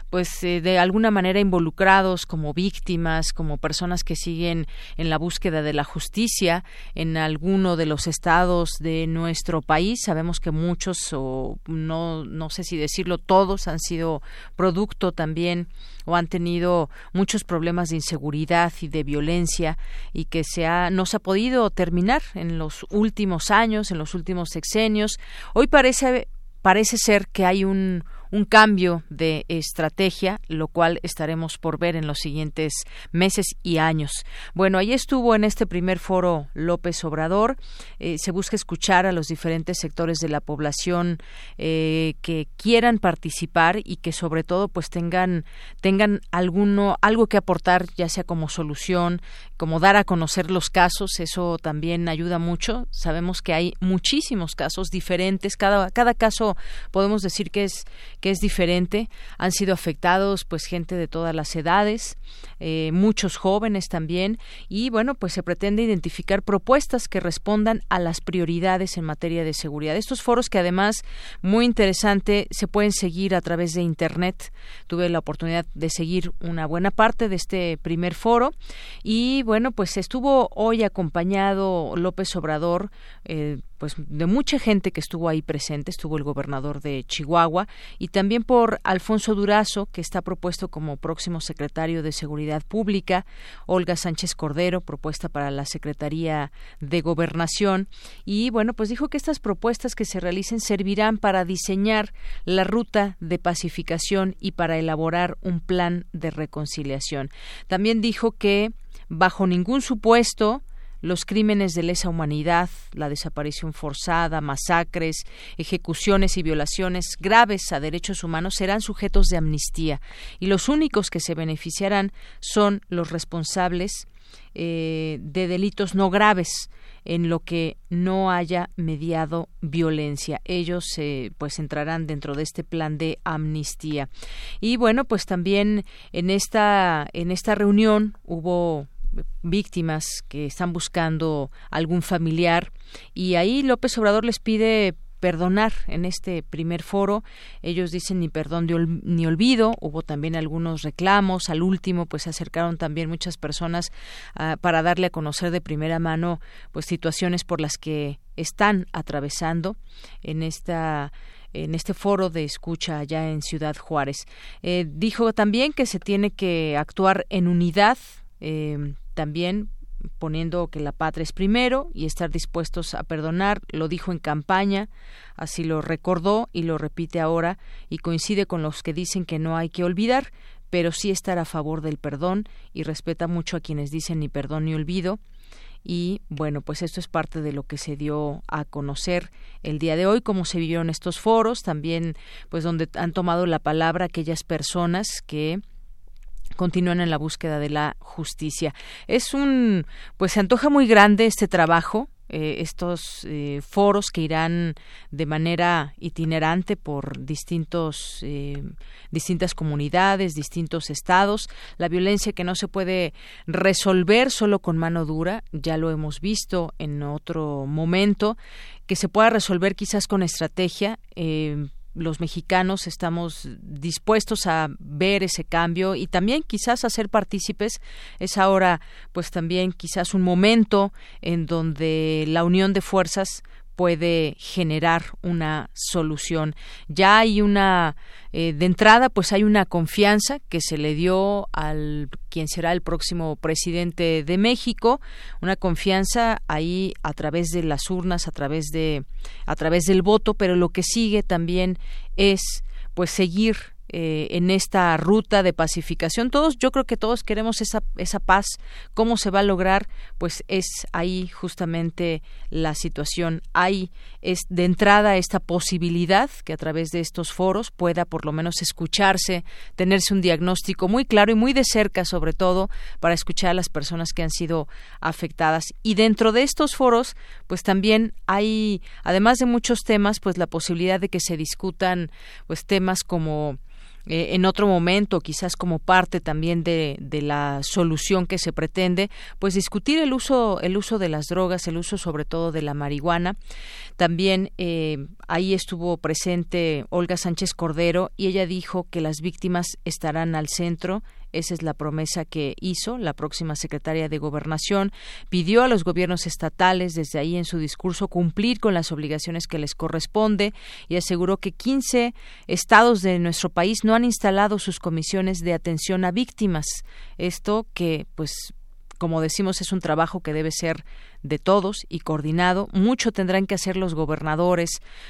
pues eh, de alguna manera involucrados como víctimas, como personas que siguen en la búsqueda de la justicia en alguno de los estados de nuestro país. Sabemos que muchos o no no sé si decirlo todos han sido producto también o han tenido muchos problemas de inseguridad y de violencia y que se ha, no se ha podido terminar en los últimos años, en los últimos sexenios. Hoy parece parece ser que hay un, un cambio de estrategia, lo cual estaremos por ver en los siguientes meses y años. Bueno, ahí estuvo en este primer foro López Obrador. Eh, se busca escuchar a los diferentes sectores de la población eh, que quieran participar y que sobre todo pues tengan tengan alguno algo que aportar, ya sea como solución, como dar a conocer los casos. Eso también ayuda mucho. Sabemos que hay muchísimos casos diferentes. Cada cada caso podemos decir que es que es diferente. Han sido afectados pues gente de todas las edades, eh, muchos jóvenes también y bueno pues se pretende identificar propuestas que respondan a las prioridades en materia de seguridad. Estos foros que además muy interesante se pueden seguir a través de internet. Tuve la oportunidad de seguir una buena parte de este primer foro y bueno pues estuvo hoy acompañado López Obrador eh, pues de mucha gente que estuvo ahí presente, estuvo el gobernador de Chihuahua y también por Alfonso Durazo, que está propuesto como próximo secretario de Seguridad Pública, Olga Sánchez Cordero, propuesta para la Secretaría de Gobernación y bueno, pues dijo que estas propuestas que se realicen servirán para diseñar la ruta de pacificación y para elaborar un plan de reconciliación. También dijo que bajo ningún supuesto los crímenes de lesa humanidad, la desaparición forzada, masacres, ejecuciones y violaciones graves a derechos humanos serán sujetos de amnistía y los únicos que se beneficiarán son los responsables eh, de delitos no graves en lo que no haya mediado violencia. Ellos eh, pues entrarán dentro de este plan de amnistía. Y bueno, pues también en esta en esta reunión hubo víctimas que están buscando algún familiar y ahí López Obrador les pide perdonar en este primer foro. Ellos dicen ni perdón ni olvido. Hubo también algunos reclamos. Al último, pues se acercaron también muchas personas ah, para darle a conocer de primera mano, pues situaciones por las que están atravesando en esta en este foro de escucha allá en Ciudad Juárez. Eh, dijo también que se tiene que actuar en unidad eh, también poniendo que la patria es primero y estar dispuestos a perdonar, lo dijo en campaña, así lo recordó y lo repite ahora y coincide con los que dicen que no hay que olvidar, pero sí estar a favor del perdón y respeta mucho a quienes dicen ni perdón ni olvido. Y bueno, pues esto es parte de lo que se dio a conocer el día de hoy, cómo se vivió en estos foros, también pues donde han tomado la palabra aquellas personas que continúan en la búsqueda de la justicia. Es un, pues se antoja muy grande este trabajo, eh, estos eh, foros que irán de manera itinerante por distintos eh, distintas comunidades, distintos estados, la violencia que no se puede resolver solo con mano dura, ya lo hemos visto en otro momento, que se pueda resolver quizás con estrategia los mexicanos estamos dispuestos a ver ese cambio y también quizás a ser partícipes. Es ahora, pues también quizás un momento en donde la unión de fuerzas puede generar una solución. Ya hay una, eh, de entrada, pues hay una confianza que se le dio al quien será el próximo presidente de México, una confianza ahí a través de las urnas, a través de, a través del voto, pero lo que sigue también es pues seguir eh, en esta ruta de pacificación. Todos, yo creo que todos queremos esa, esa paz. ¿Cómo se va a lograr? Pues es ahí justamente la situación. Hay es de entrada esta posibilidad que a través de estos foros pueda por lo menos escucharse, tenerse un diagnóstico muy claro y muy de cerca sobre todo para escuchar a las personas que han sido afectadas. Y dentro de estos foros, pues también hay, además de muchos temas, pues la posibilidad de que se discutan pues temas como eh, en otro momento, quizás como parte también de, de, la solución que se pretende, pues discutir el uso, el uso de las drogas, el uso sobre todo de la marihuana. También eh, ahí estuvo presente Olga Sánchez Cordero y ella dijo que las víctimas estarán al centro esa es la promesa que hizo la próxima secretaria de Gobernación. Pidió a los gobiernos estatales desde ahí en su discurso cumplir con las obligaciones que les corresponde y aseguró que 15 estados de nuestro país no han instalado sus comisiones de atención a víctimas. Esto que pues como decimos, es un trabajo que debe ser de todos y coordinado. Mucho tendrán que hacer los gobernadores,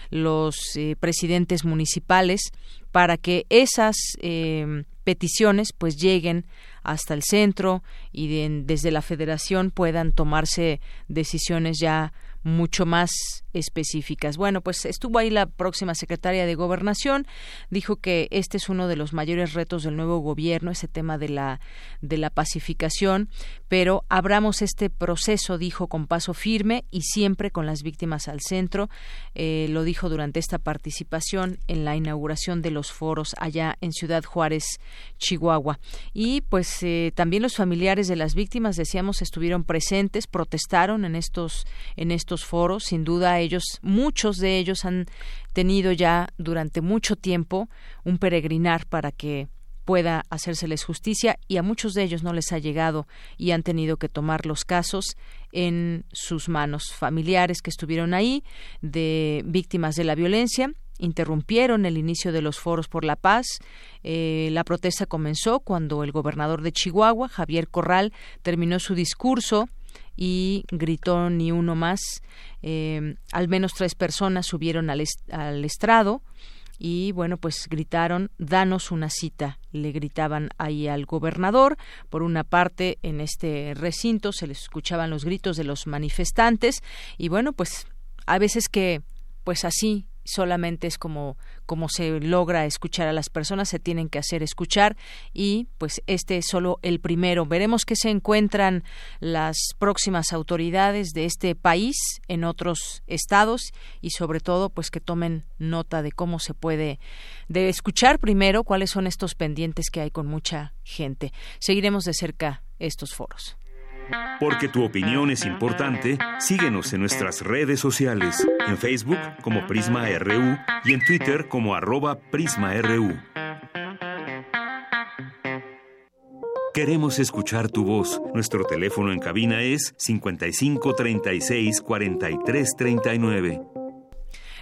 los eh, presidentes municipales, para que esas eh, peticiones pues lleguen hasta el centro y desde la federación puedan tomarse decisiones ya mucho más específicas. Bueno, pues estuvo ahí la próxima secretaria de Gobernación, dijo que este es uno de los mayores retos del nuevo gobierno, ese tema de la de la pacificación, pero abramos este proceso, dijo, con paso firme y siempre con las víctimas al centro. Eh, lo dijo durante esta participación en la inauguración de los foros allá en Ciudad Juárez, Chihuahua. Y pues eh, también los familiares de las víctimas, decíamos, estuvieron presentes, protestaron en estos en estos foros. Sin duda ellos, muchos de ellos han tenido ya durante mucho tiempo un peregrinar para que pueda hacérseles justicia y a muchos de ellos no les ha llegado y han tenido que tomar los casos en sus manos. Familiares que estuvieron ahí de víctimas de la violencia interrumpieron el inicio de los foros por la paz. Eh, la protesta comenzó cuando el gobernador de Chihuahua, Javier Corral, terminó su discurso y gritó ni uno más. Eh, al menos tres personas subieron al, al estrado y bueno, pues gritaron, danos una cita, le gritaban ahí al gobernador. Por una parte, en este recinto se les escuchaban los gritos de los manifestantes y bueno, pues a veces que pues así solamente es como, como se logra escuchar a las personas, se tienen que hacer escuchar y pues este es solo el primero. Veremos qué se encuentran las próximas autoridades de este país en otros estados y sobre todo pues que tomen nota de cómo se puede de escuchar primero cuáles son estos pendientes que hay con mucha gente. Seguiremos de cerca estos foros. Porque tu opinión es importante, síguenos en nuestras redes sociales, en Facebook como Prisma RU y en Twitter como arroba PrismaRU. Queremos escuchar tu voz. Nuestro teléfono en cabina es 55 36 43 39.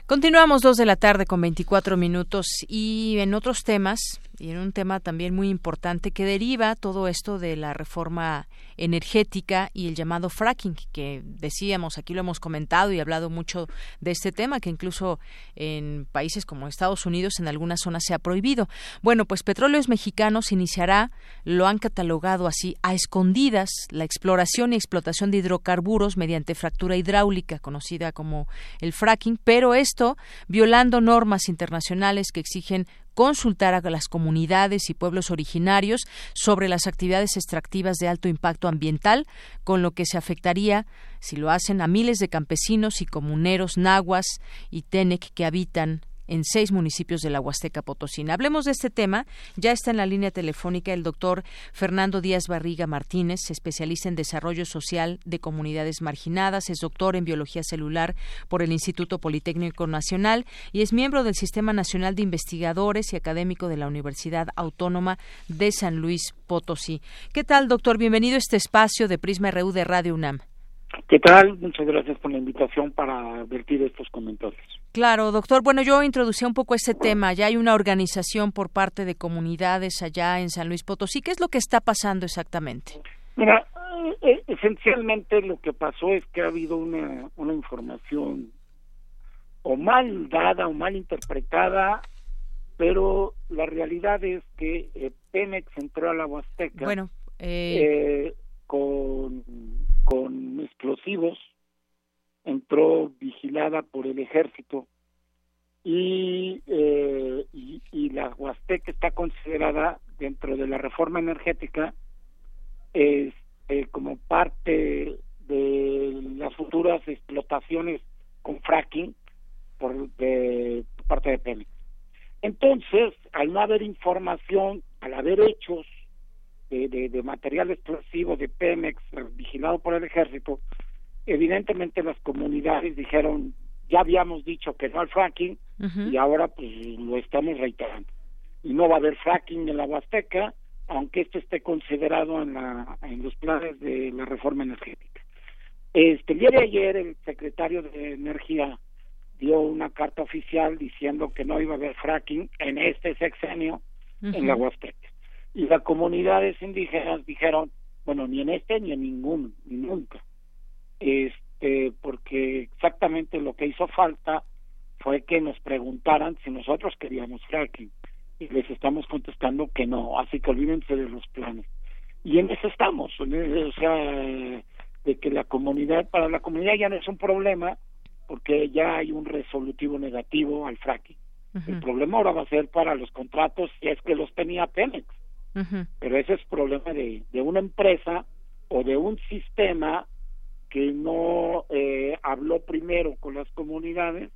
Continuamos dos de la tarde con 24 minutos y en otros temas, y en un tema también muy importante que deriva todo esto de la reforma energética y el llamado fracking, que decíamos, aquí lo hemos comentado y hablado mucho de este tema, que incluso en países como Estados Unidos en algunas zonas se ha prohibido. Bueno, pues Petróleos Mexicanos iniciará, lo han catalogado así, a escondidas, la exploración y explotación de hidrocarburos mediante fractura hidráulica, conocida como el fracking, pero esto violando normas internacionales que exigen consultar a las comunidades y pueblos originarios sobre las actividades extractivas de alto impacto ambiental, con lo que se afectaría, si lo hacen, a miles de campesinos y comuneros nahuas y tenec que habitan en seis municipios de la Huasteca Potosina. Hablemos de este tema. Ya está en la línea telefónica el doctor Fernando Díaz Barriga Martínez, especialista en desarrollo social de comunidades marginadas, es doctor en biología celular por el Instituto Politécnico Nacional y es miembro del Sistema Nacional de Investigadores y académico de la Universidad Autónoma de San Luis Potosí. ¿Qué tal, doctor? Bienvenido a este espacio de Prisma RU de Radio UNAM. ¿Qué tal? Muchas gracias por la invitación para vertir estos comentarios. Claro, doctor. Bueno, yo introducí un poco ese tema. Ya hay una organización por parte de comunidades allá en San Luis Potosí. ¿Qué es lo que está pasando exactamente? Mira, eh, esencialmente lo que pasó es que ha habido una, una información o mal dada o mal interpretada, pero la realidad es que eh, Pemex entró a la Huasteca bueno, eh, con con explosivos, entró vigilada por el ejército y, eh, y, la Huasteca está considerada dentro de la reforma energética eh, como parte de las futuras explotaciones con fracking por, de, parte de Pemex. Entonces, al no haber información, al haber hechos de, de, material explosivo de Pemex vigilado por el ejército, evidentemente las comunidades dijeron, ya habíamos dicho que no al fracking y ahora pues lo estamos reiterando. Y no va a haber fracking en la Huasteca, aunque esto esté considerado en, la, en los planes de la reforma energética. Este, el día de ayer el secretario de Energía dio una carta oficial diciendo que no iba a haber fracking en este sexenio en la Huasteca y las comunidades indígenas dijeron, bueno, ni en este ni en ningún, ni nunca. Este, porque exactamente lo que hizo falta fue que nos preguntaran si nosotros queríamos fracking y les estamos contestando que no, así que olvídense de los planes. Y en eso estamos, o sea, de que la comunidad, para la comunidad ya no es un problema porque ya hay un resolutivo negativo al fracking. El problema ahora va a ser para los contratos si es que los tenía Pemex. Pero ese es problema de, de una empresa o de un sistema que no eh, habló primero con las comunidades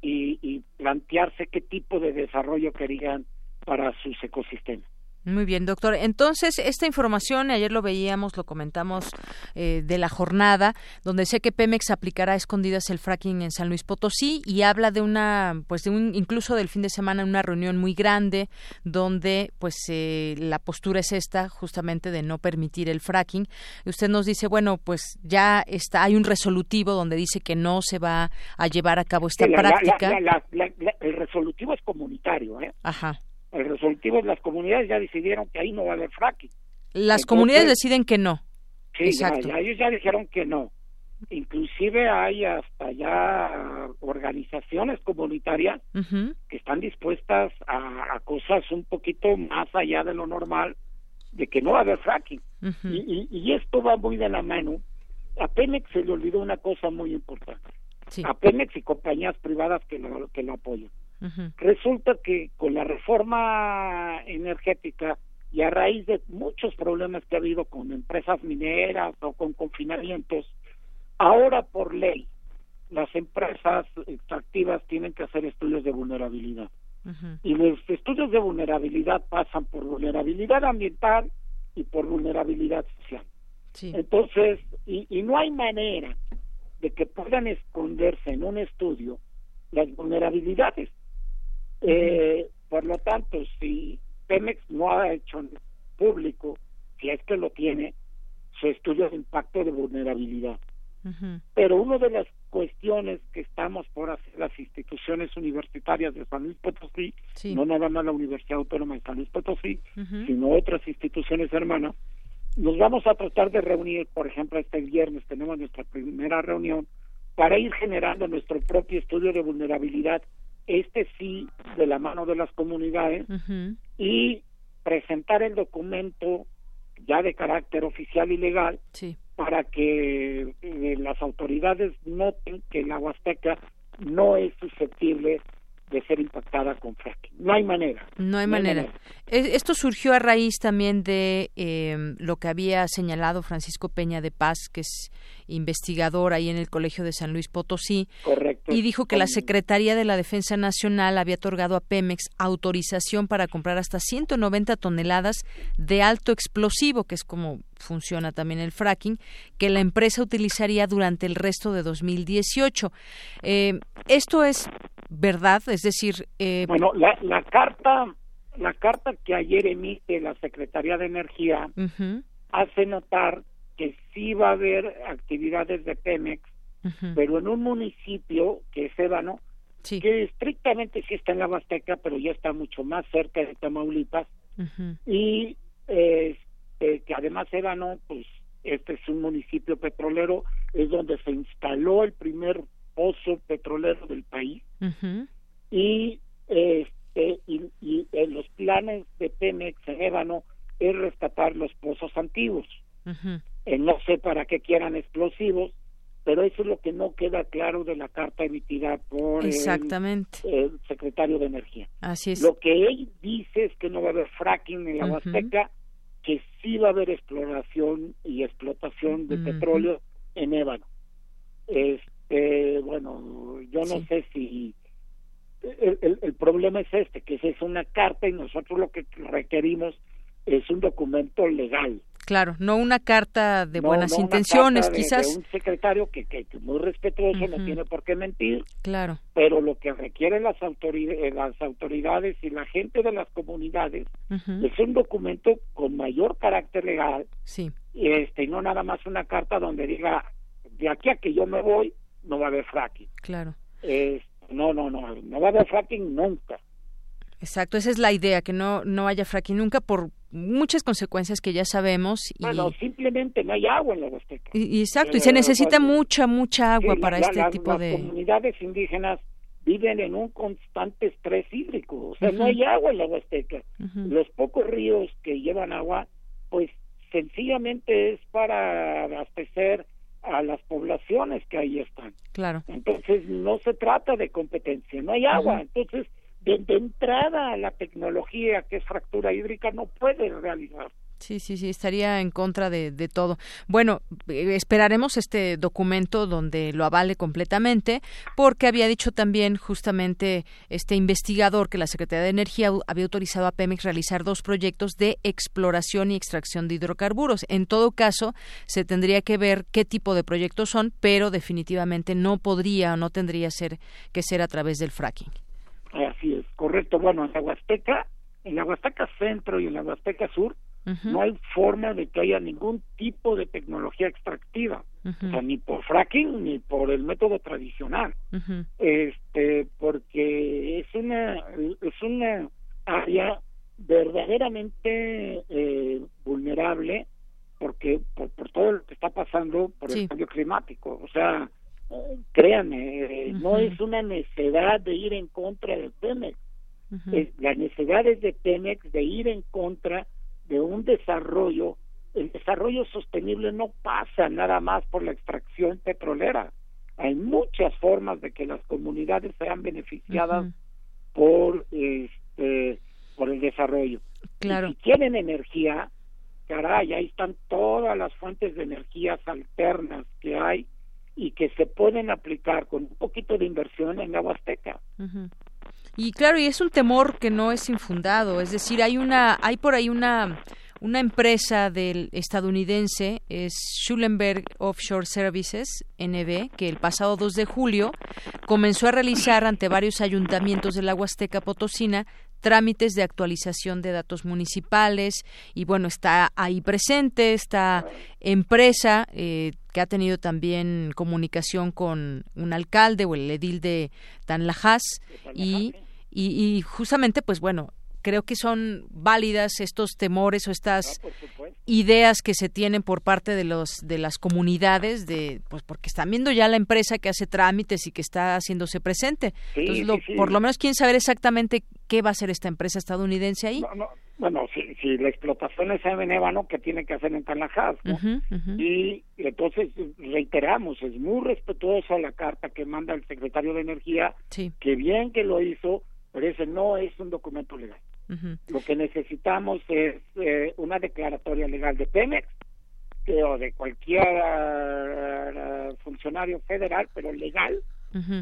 y, y plantearse qué tipo de desarrollo querían para sus ecosistemas. Muy bien, doctor. Entonces, esta información, ayer lo veíamos, lo comentamos eh, de la jornada, donde sé que Pemex aplicará a escondidas el fracking en San Luis Potosí y habla de una, pues de un, incluso del fin de semana, una reunión muy grande, donde pues eh, la postura es esta, justamente de no permitir el fracking. Usted nos dice, bueno, pues ya está, hay un resolutivo donde dice que no se va a llevar a cabo esta práctica. el resolutivo es comunitario, ¿eh? Ajá el resolutivo es las comunidades ya decidieron que ahí no va a haber fracking. Las comunidades deciden que no. Sí, Exacto. ellos ya dijeron que no. Inclusive hay hasta ya organizaciones comunitarias que están dispuestas a, cosas un poquito más allá de lo normal de que no va a haber fracking. y, y, esto va muy de la mano. A Pemex se le olvidó una cosa muy importante. A Pemex y compañías privadas que lo, que lo apoyan. Resulta que con la reforma energética y a raíz de muchos problemas que ha habido con empresas mineras o con confinamientos, ahora por ley las empresas extractivas tienen que hacer estudios de vulnerabilidad. Y los estudios de vulnerabilidad pasan por vulnerabilidad ambiental y por vulnerabilidad social. Entonces, y, y no hay manera de que puedan esconderse en un estudio las vulnerabilidades. Eh, por lo tanto, si Pemex no ha hecho público, si es que lo tiene, su estudio de impacto de vulnerabilidad. Pero una de las cuestiones que estamos por hacer las instituciones universitarias de San Luis Potosí, no nada más la Universidad Autónoma de San Luis Potosí, sino otras instituciones hermanas, nos vamos a tratar de reunir, por ejemplo, este viernes tenemos nuestra primera reunión para ir generando nuestro propio estudio de vulnerabilidad este sí de la mano de las comunidades y presentar el documento ya de carácter oficial y legal para que eh, las autoridades noten que la Huasteca no es susceptible de ser impactada con fracking. No hay manera. No hay, manera. Esto surgió a raíz también de em, lo que había señalado Francisco Peña de Paz, que es investigador ahí en el Colegio de San Luis Potosí. Correcto. Y dijo que la Secretaría de la Defensa Nacional había otorgado a Pemex autorización para comprar hasta 190 toneladas de alto explosivo, que es como funciona también el fracking, que la empresa utilizaría durante el resto de 2018. Eh, esto es verdad, es decir, eh... bueno, la, la carta, la carta que ayer emite la Secretaría de Energía hace notar que sí va a haber actividades de Pemex, pero en un municipio que es Ébano, que estrictamente sí está en la Huasteca, pero ya está mucho más cerca de Tamaulipas, y eh, que además Ébano, pues este es un municipio petrolero, es donde se instaló el primer pozo petrolero del país, y este y, y en los planes de Pemex en Ébano es rescatar los pozos antiguos. Eh, no sé para qué quieran explosivos, pero eso es lo que no queda claro de la carta emitida por Exactamente. El, secretario de Energía. Así es. Lo que él dice es que no va a haber fracking en la Huasteca, que sí va a haber exploración y explotación de petróleo en Ébano. Este, bueno, yo no sé si el, el, problema es este, que es una carta y nosotros lo que requerimos es un documento legal. Claro, no una carta de buenas intenciones, quizás. un secretario que, que, muy respetuoso, no tiene por qué mentir. Claro. Pero lo que requieren las autoridades, eh, las autoridades y la gente de las comunidades es un documento con mayor carácter legal. Sí. Y este, no nada más una carta donde diga, de aquí a que yo me voy, no va a haber fracking. Claro. no, no, no, no va a haber fracking nunca. Exacto, esa es la idea, que no, no haya fracking nunca por muchas consecuencias que ya sabemos. Y... Bueno, simplemente no hay agua en la Huasteca. Y, exacto, y se necesita mucha, mucha agua para este tipo de... Las comunidades indígenas viven en un constante estrés hídrico, o sea, no hay agua en la Huasteca. Los pocos ríos que llevan agua, pues sencillamente es para abastecer a las poblaciones que ahí están. Claro. Entonces no se trata de competencia, no hay agua. Entonces, de, entrada la tecnología que es fractura hídrica no puede realizar. Sí, sí, sí, estaría en contra de, de, todo. Bueno, eh, esperaremos este documento donde lo avale completamente, porque había dicho también justamente este investigador que la Secretaría de Energía había autorizado a Pemex realizar dos proyectos de exploración y extracción de hidrocarburos. En todo caso, se tendría que ver qué tipo de proyectos son, pero definitivamente no podría o no tendría ser, que ser a través del fracking. Así es, correcto. Bueno, en la Huasteca, en la Huasteca Centro y en la Huasteca Sur, no hay forma de que haya ningún tipo de tecnología extractiva, o sea, ni por fracking ni por el método tradicional, este, porque es una es una área verdaderamente eh, vulnerable porque por, por, todo lo que está pasando por el cambio climático, o sea, eh, créanme, eh, no es una necesidad de ir en contra de Pemex, la necesidad es de Pemex de ir en contra de un desarrollo, el desarrollo sostenible no pasa nada más por la extracción petrolera. Hay muchas formas de que las comunidades sean beneficiadas por este por el desarrollo. Claro. Y si quieren energía, caray, ahí están todas las fuentes de energías alternas que hay y que se pueden aplicar con un poquito de inversión en la. Y claro, y es un temor que no es infundado, es decir, hay una hay por ahí una una empresa del estadounidense es Schulenberg Offshore Services, NB, que el pasado 2 de julio comenzó a realizar ante varios ayuntamientos de la Huasteca Potosina trámites de actualización de datos municipales y bueno está ahí presente esta empresa eh, que ha tenido también comunicación con un alcalde o el edil de Tanlajas y y, y justamente, pues bueno, creo que son válidas estos temores o estas ah, ideas que se tienen por parte de los de las comunidades de pues porque están viendo ya la empresa que hace trámites y que está haciéndose presente. Entonces por lo menos quieren saber exactamente qué va a hacer esta empresa estadounidense ahí bueno si, si la explotación es en Ébano que tiene que hacer en Tanajás ¿no? y entonces reiteramos es muy respetuosa la carta que manda el secretario de energía que bien que lo hizo pero ese no es un documento legal. Lo que necesitamos es eh, una declaratoria legal de Pemex que, o de cualquier uh, funcionario federal, pero legal,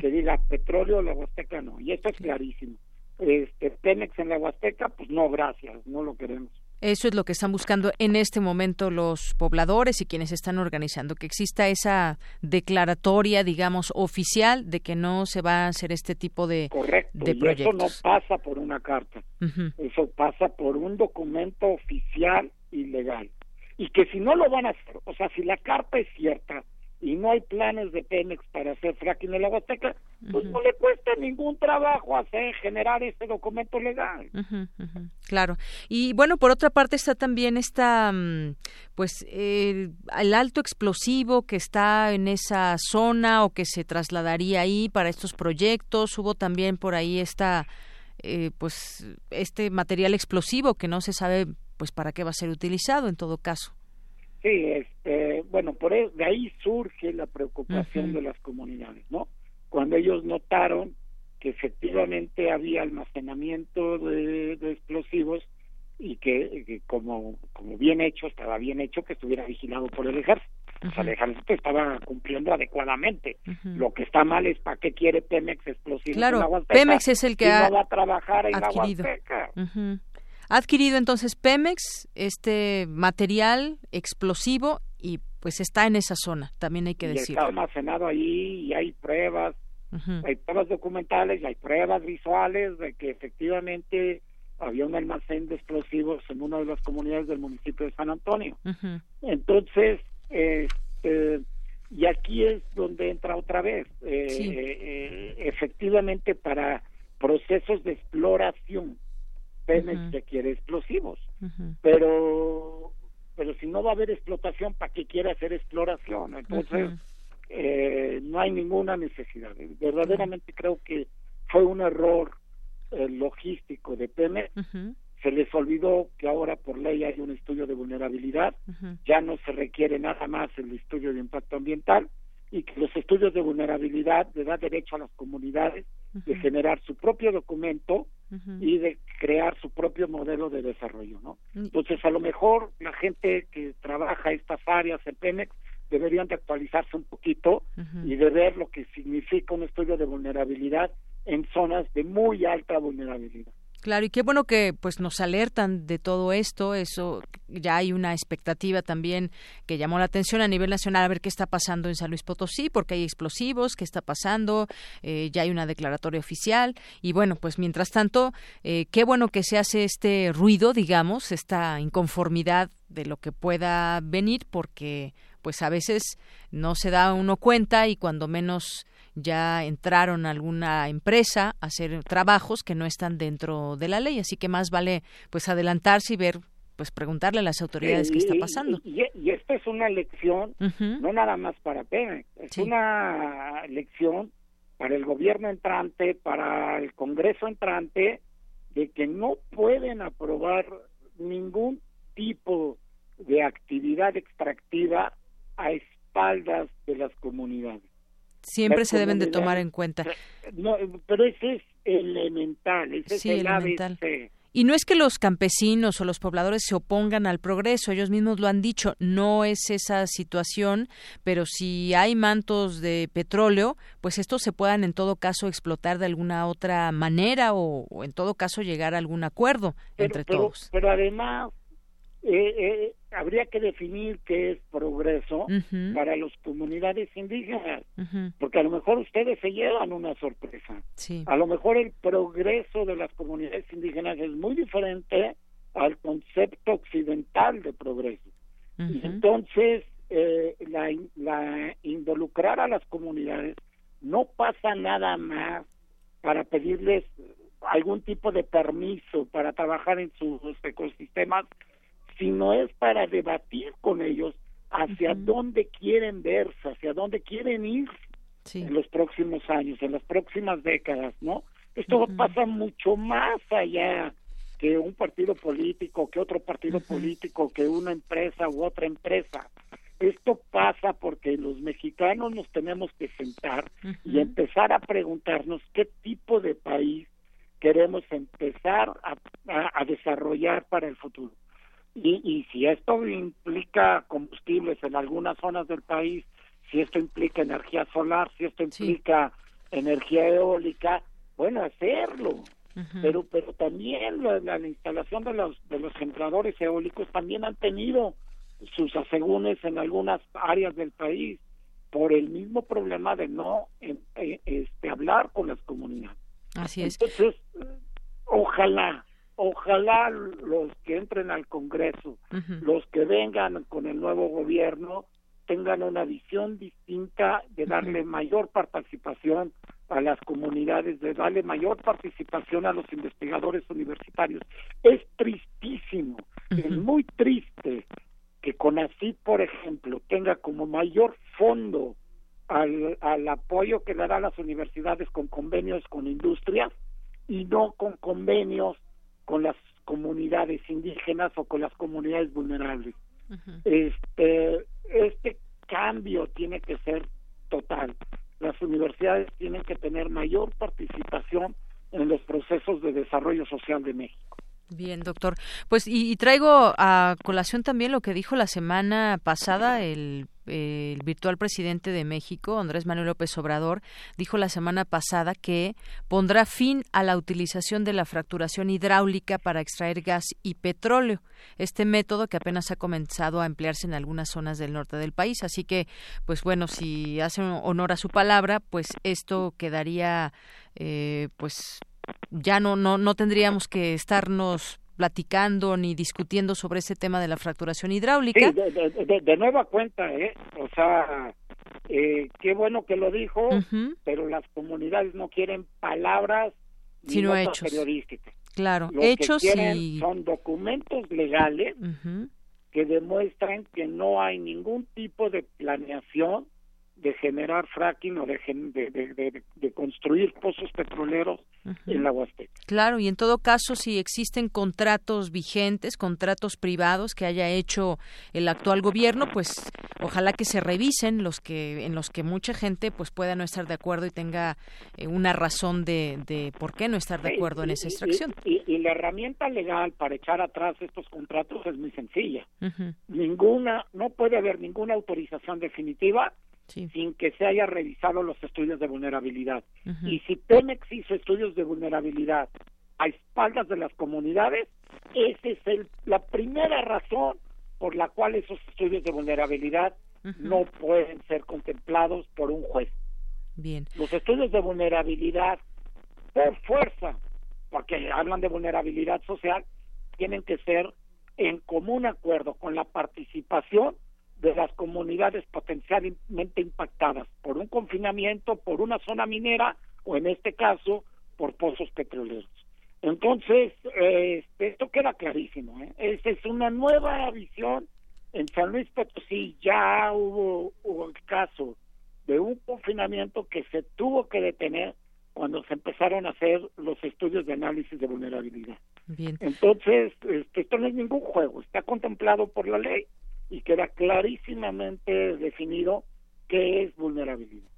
que diga petróleo la Huasteca no. Y esto es clarísimo. Este, Pemex en la Huasteca, pues no, gracias, no lo queremos. Eso es lo que están buscando en este momento los pobladores y quienes están organizando, que exista esa declaratoria, digamos, oficial de que no se va a hacer este tipo de, de proyectos. eso no pasa por una carta, eso pasa por un documento oficial y legal. Y que si no lo van a hacer, o sea, si la carta es cierta, y no hay planes de Pemex para hacer fracking en la Huasteca, pues no le cuesta ningún trabajo hacer generar ese documento legal. Claro. Y bueno, por otra parte está también esta, mm, pues, el alto explosivo que está en esa zona o que se trasladaría ahí para estos proyectos. Hubo también por ahí esta, eh, pues, este material explosivo que no se sabe, pues, para qué va a ser utilizado en todo caso. Sí, este, bueno, por e, de ahí surge la preocupación de las comunidades, ¿no? Cuando ellos notaron que efectivamente había almacenamiento de, explosivos y que, como, como bien hecho, estaba bien hecho que estuviera vigilado por el ejército. O sea, el ejército estaba cumpliendo adecuadamente. Lo que está mal es para qué quiere Pemex explosivos claro, en Pemex es el que ha no va a trabajar en adquirido. Ha adquirido entonces Pemex este material explosivo y pues está en esa zona, también hay que decir. Está almacenado ahí y hay pruebas, hay pruebas documentales y hay pruebas visuales de que efectivamente había un almacén de explosivos en una de las comunidades del municipio de San Antonio. Entonces, este, y aquí es donde entra otra vez, eh, eh, efectivamente para procesos de exploración Pemex requiere explosivos, pero pero si no va a haber explotación, ¿para qué quiere hacer exploración? Entonces, eh, no hay ninguna necesidad. Verdaderamente creo que fue un error eh, logístico de Pemex. Se les olvidó que ahora por ley hay un estudio de vulnerabilidad, ya no se requiere nada más el estudio de impacto ambiental y que los estudios de vulnerabilidad le da derecho a las comunidades de generar su propio documento y de crear su propio modelo de desarrollo, ¿no? Entonces, a lo mejor la gente que trabaja estas áreas en Pemex deberían de actualizarse un poquito y de ver lo que significa un estudio de vulnerabilidad en zonas de muy alta vulnerabilidad. Claro, y qué bueno que pues nos alertan de todo esto, eso ya hay una expectativa también que llamó la atención a nivel nacional a ver qué está pasando en San Luis Potosí, porque hay explosivos, qué está pasando, eh, ya hay una declaratoria oficial. Y bueno, pues mientras tanto, eh, qué bueno que se hace este ruido, digamos, esta inconformidad de lo que pueda venir, porque pues a veces no se da uno cuenta y cuando menos ya entraron a alguna empresa a hacer trabajos que no están dentro de la ley, así que más vale pues adelantarse y ver pues preguntarle a las autoridades qué está pasando. Y, y, esta es una lección, no nada más para Pemex, es una lección para el gobierno entrante, para el Congreso entrante, de que no pueden aprobar ningún tipo de actividad extractiva a espaldas de las comunidades siempre se deben de tomar en cuenta. No, pero ese es elemental, ese es elemental. Y no es que los campesinos o los pobladores se opongan al progreso, ellos mismos lo han dicho, no es esa situación, pero si hay mantos de petróleo, pues estos se puedan en todo caso explotar de alguna otra manera o, en todo caso llegar a algún acuerdo entre todos. Pero además, eh, eh, habría que definir qué es progreso para las comunidades indígenas, porque a lo mejor ustedes se llevan una sorpresa. A lo mejor el progreso de las comunidades indígenas es muy diferente al concepto occidental de progreso. entonces, eh, la, la involucrar a las comunidades no pasa nada más para pedirles algún tipo de permiso para trabajar en sus ecosistemas sino es para debatir con ellos hacia dónde quieren verse, hacia dónde quieren ir en los próximos años, en las próximas décadas, ¿no? Esto pasa mucho más allá que un partido político, que otro partido político, que una empresa u otra empresa. Esto pasa porque los mexicanos nos tenemos que sentar y empezar a preguntarnos qué tipo de país queremos empezar a desarrollar para el futuro. Y, y si esto implica combustibles en algunas zonas del país, si esto implica energía solar, si esto implica energía eólica, bueno, hacerlo. Pero pero también la, la, instalación de los de los generadores eólicos también han tenido sus asegúnes en algunas áreas del país por el mismo problema de no eh, eh, este hablar con las comunidades. Así es. Entonces, ojalá ojalá los que entren al Congreso, los que vengan con el nuevo gobierno, tengan una visión distinta de darle mayor participación a las comunidades, de darle mayor participación a los investigadores universitarios. Es tristísimo, es muy triste que CONACYT, por ejemplo, tenga como mayor fondo al, al apoyo que le da a las universidades con convenios con industrias y no con convenios con las comunidades indígenas o con las comunidades vulnerables. Este este cambio tiene que ser total. Las universidades tienen que tener mayor participación en los procesos de desarrollo social de México. Bien, doctor. Pues y, traigo a colación también lo que dijo la semana pasada el, el, virtual presidente de México, Andrés Manuel López Obrador, dijo la semana pasada que pondrá fin a la utilización de la fracturación hidráulica para extraer gas y petróleo. Este método que apenas ha comenzado a emplearse en algunas zonas del norte del país. Así que, pues bueno, si hace honor a su palabra, pues esto quedaría, eh, pues ya no, no, no tendríamos que estarnos platicando ni discutiendo sobre ese tema de la fracturación hidráulica. de, nueva cuenta, ¿eh? O sea, eh, qué bueno que lo dijo, pero las comunidades no quieren palabras sino hechos. periodísticas. Claro, Lo hechos que quieren y... son documentos legales que demuestran que no hay ningún tipo de planeación de generar fracking o de, de, de, de construir pozos petroleros en la Huasteca. Claro, y en todo caso, si existen contratos vigentes, contratos privados que haya hecho el actual gobierno, pues ojalá que se revisen los que en los que mucha gente pues pueda no estar de acuerdo y tenga eh, una razón de, de por qué no estar de acuerdo y, en esa extracción. Y, y, la herramienta legal para echar atrás estos contratos es muy sencilla. Uh -huh. Ninguna, no puede haber ninguna autorización definitiva Sí. sin que se haya revisado los estudios de vulnerabilidad. Uh -huh. Y si Pemex hizo estudios de vulnerabilidad a espaldas de las comunidades, esa es el, la primera razón por la cual esos estudios de vulnerabilidad uh -huh. no pueden ser contemplados por un juez. Bien. Los estudios de vulnerabilidad, por fuerza, porque hablan de vulnerabilidad social, tienen que ser en común acuerdo con la participación de las comunidades potencialmente impactadas por un confinamiento, por una zona minera o en este caso por pozos petroleros. Entonces, eh, esto queda clarísimo. ¿eh? Esa es una nueva visión. En San Luis Potosí ya hubo, hubo el caso de un confinamiento que se tuvo que detener cuando se empezaron a hacer los estudios de análisis de vulnerabilidad. Bien. Entonces, este, esto no es ningún juego, está contemplado por la ley y queda clarísimamente definido qué es vulnerabilidad.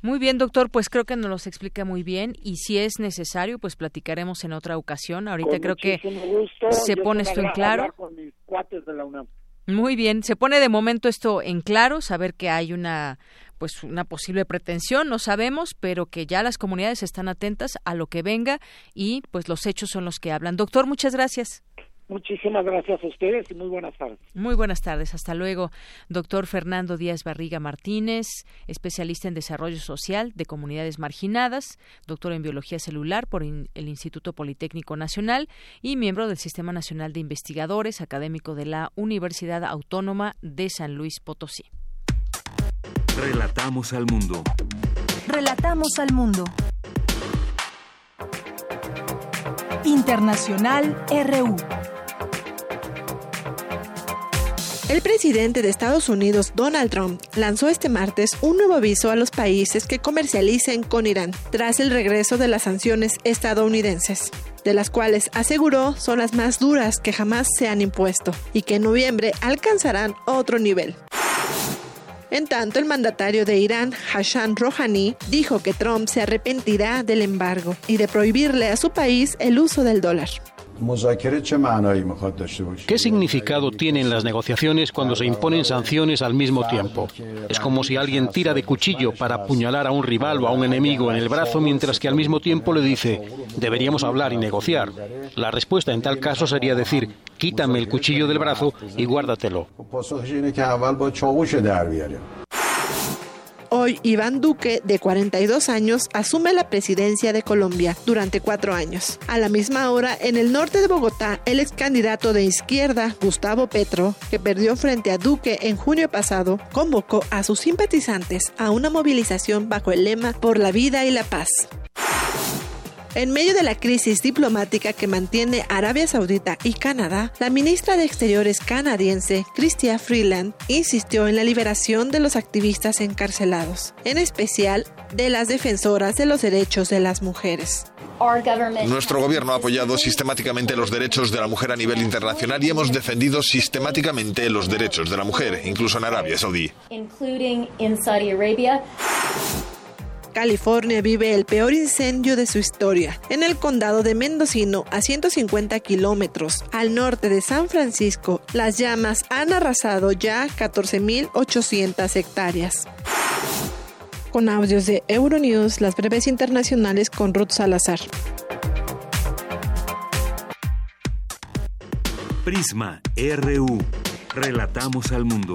Muy bien, doctor, pues creo que nos los explica muy bien y si es necesario, pues platicaremos en otra ocasión. Ahorita Con creo que gusto. se Yo pone esto en claro. hablar Con mis cuates de la UNAM. Muy bien, se pone de momento esto en claro, saber que hay una pues una posible pretensión, no sabemos, pero que ya las comunidades están atentas a lo que venga y pues los hechos son los que hablan. Doctor, muchas gracias. Muchísimas gracias a ustedes y muy buenas tardes. Muy buenas tardes, hasta luego. Doctor Fernando Díaz Barriga Martínez, especialista en desarrollo social de comunidades marginadas, doctor en biología celular por el Instituto Politécnico Nacional y miembro del Sistema Nacional de Investigadores, académico de la Universidad Autónoma de San Luis Potosí. Relatamos al mundo. Relatamos al mundo. Internacional RU. El presidente de Estados Unidos, Donald Trump, lanzó este martes un nuevo aviso a los países que comercialicen con Irán tras el regreso de las sanciones estadounidenses, de las cuales aseguró son las más duras que jamás se han impuesto y que en noviembre alcanzarán otro nivel. En tanto, el mandatario de Irán, Hassan Rouhani, dijo que Trump se arrepentirá del embargo y de prohibirle a su país el uso del dólar. ¿Qué significado tienen las negociaciones cuando se imponen sanciones al mismo tiempo? Es como si alguien tira de cuchillo para apuñalar a un rival o a un enemigo en el brazo mientras que al mismo tiempo le dice, deberíamos hablar y negociar. La respuesta en tal caso sería decir, quítame el cuchillo del brazo y guárdatelo. Hoy Iván Duque, de 42 años, asume la presidencia de Colombia durante cuatro años. A la misma hora, en el norte de Bogotá, el ex candidato de izquierda, Gustavo Petro, que perdió frente a Duque en junio pasado, convocó a sus simpatizantes a una movilización bajo el lema Por la vida y la paz. En medio de la crisis diplomática que mantiene Arabia Saudita y Canadá, la ministra de Exteriores canadiense, Chrystia Freeland, insistió en la liberación de los activistas encarcelados, en especial de las defensoras de los derechos de las mujeres. Nuestro gobierno ha apoyado sistemáticamente los derechos de la mujer a nivel internacional y hemos defendido sistemáticamente los derechos de la mujer, incluso en Arabia Saudí. California vive el peor incendio de su historia. En el condado de Mendocino, a 150 kilómetros al norte de San Francisco, las llamas han arrasado ya 14.800 hectáreas. Con audios de Euronews, las breves internacionales con Ruth Salazar. Prisma RU. Relatamos al mundo.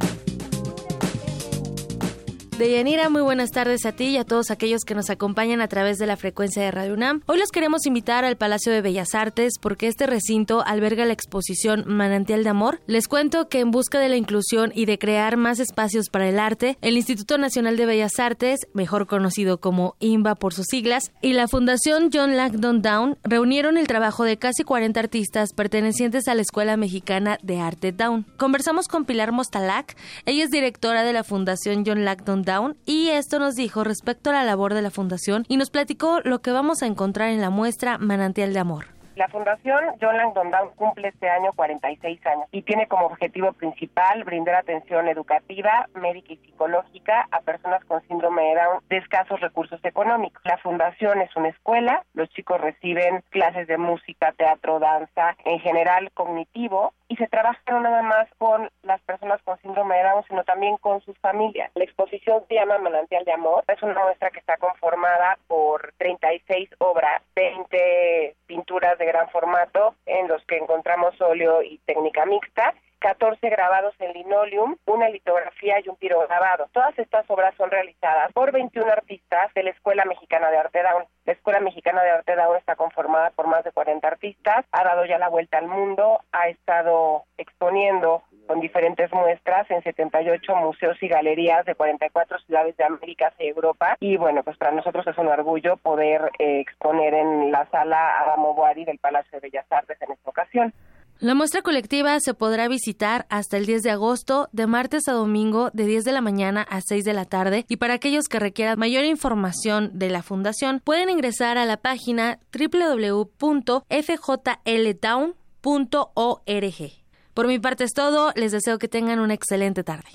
Deyanira, muy buenas tardes a ti y a todos aquellos que nos acompañan a través de la frecuencia de Radio UNAM. Hoy los queremos invitar al Palacio de Bellas Artes porque este recinto alberga la exposición Manantial de Amor. Les cuento que en busca de la inclusión y de crear más espacios para el arte, el Instituto Nacional de Bellas Artes, mejor conocido como INBA por sus siglas, y la Fundación John Langdon Down reunieron el trabajo de casi 40 artistas pertenecientes a la Escuela Mexicana de Arte Down. Conversamos con Pilar Mostalac, ella es directora de la Fundación John Langdon Down y esto nos dijo respecto a la labor de la Fundación y nos platicó lo que vamos a encontrar en la muestra Manantial de Amor. La Fundación John Langdon Down cumple este año 46 años y tiene como objetivo principal brindar atención educativa, médica y psicológica a personas con síndrome de Down de escasos recursos económicos. La Fundación es una escuela, los chicos reciben clases de música, teatro, danza, en general cognitivo y se trabaja no nada más con las personas con síndrome de Down, sino también con sus familias. La exposición se llama Manantial de Amor. Es una muestra que está conformada por 36 obras, 20 pinturas de gran formato en los que encontramos óleo y técnica mixta 14 grabados en linoleum, una litografía y un pirograbado. Todas estas obras son realizadas por 21 artistas de la Escuela Mexicana de Arte Down. La Escuela Mexicana de Arte Down está conformada por más de 40 artistas, ha dado ya la vuelta al mundo, ha estado exponiendo con diferentes muestras en 78 museos y galerías de 44 ciudades de América y Europa. Y bueno, pues para nosotros es un orgullo poder eh, exponer en la sala Adamo Boari del Palacio de Bellas Artes en esta ocasión. La muestra colectiva se podrá visitar hasta el 10 de agosto, de martes a domingo, de 10 de la mañana a 6 de la tarde. Y para aquellos que requieran mayor información de la fundación, pueden ingresar a la página www.fjltown.org. Por mi parte es todo. Les deseo que tengan una excelente tarde.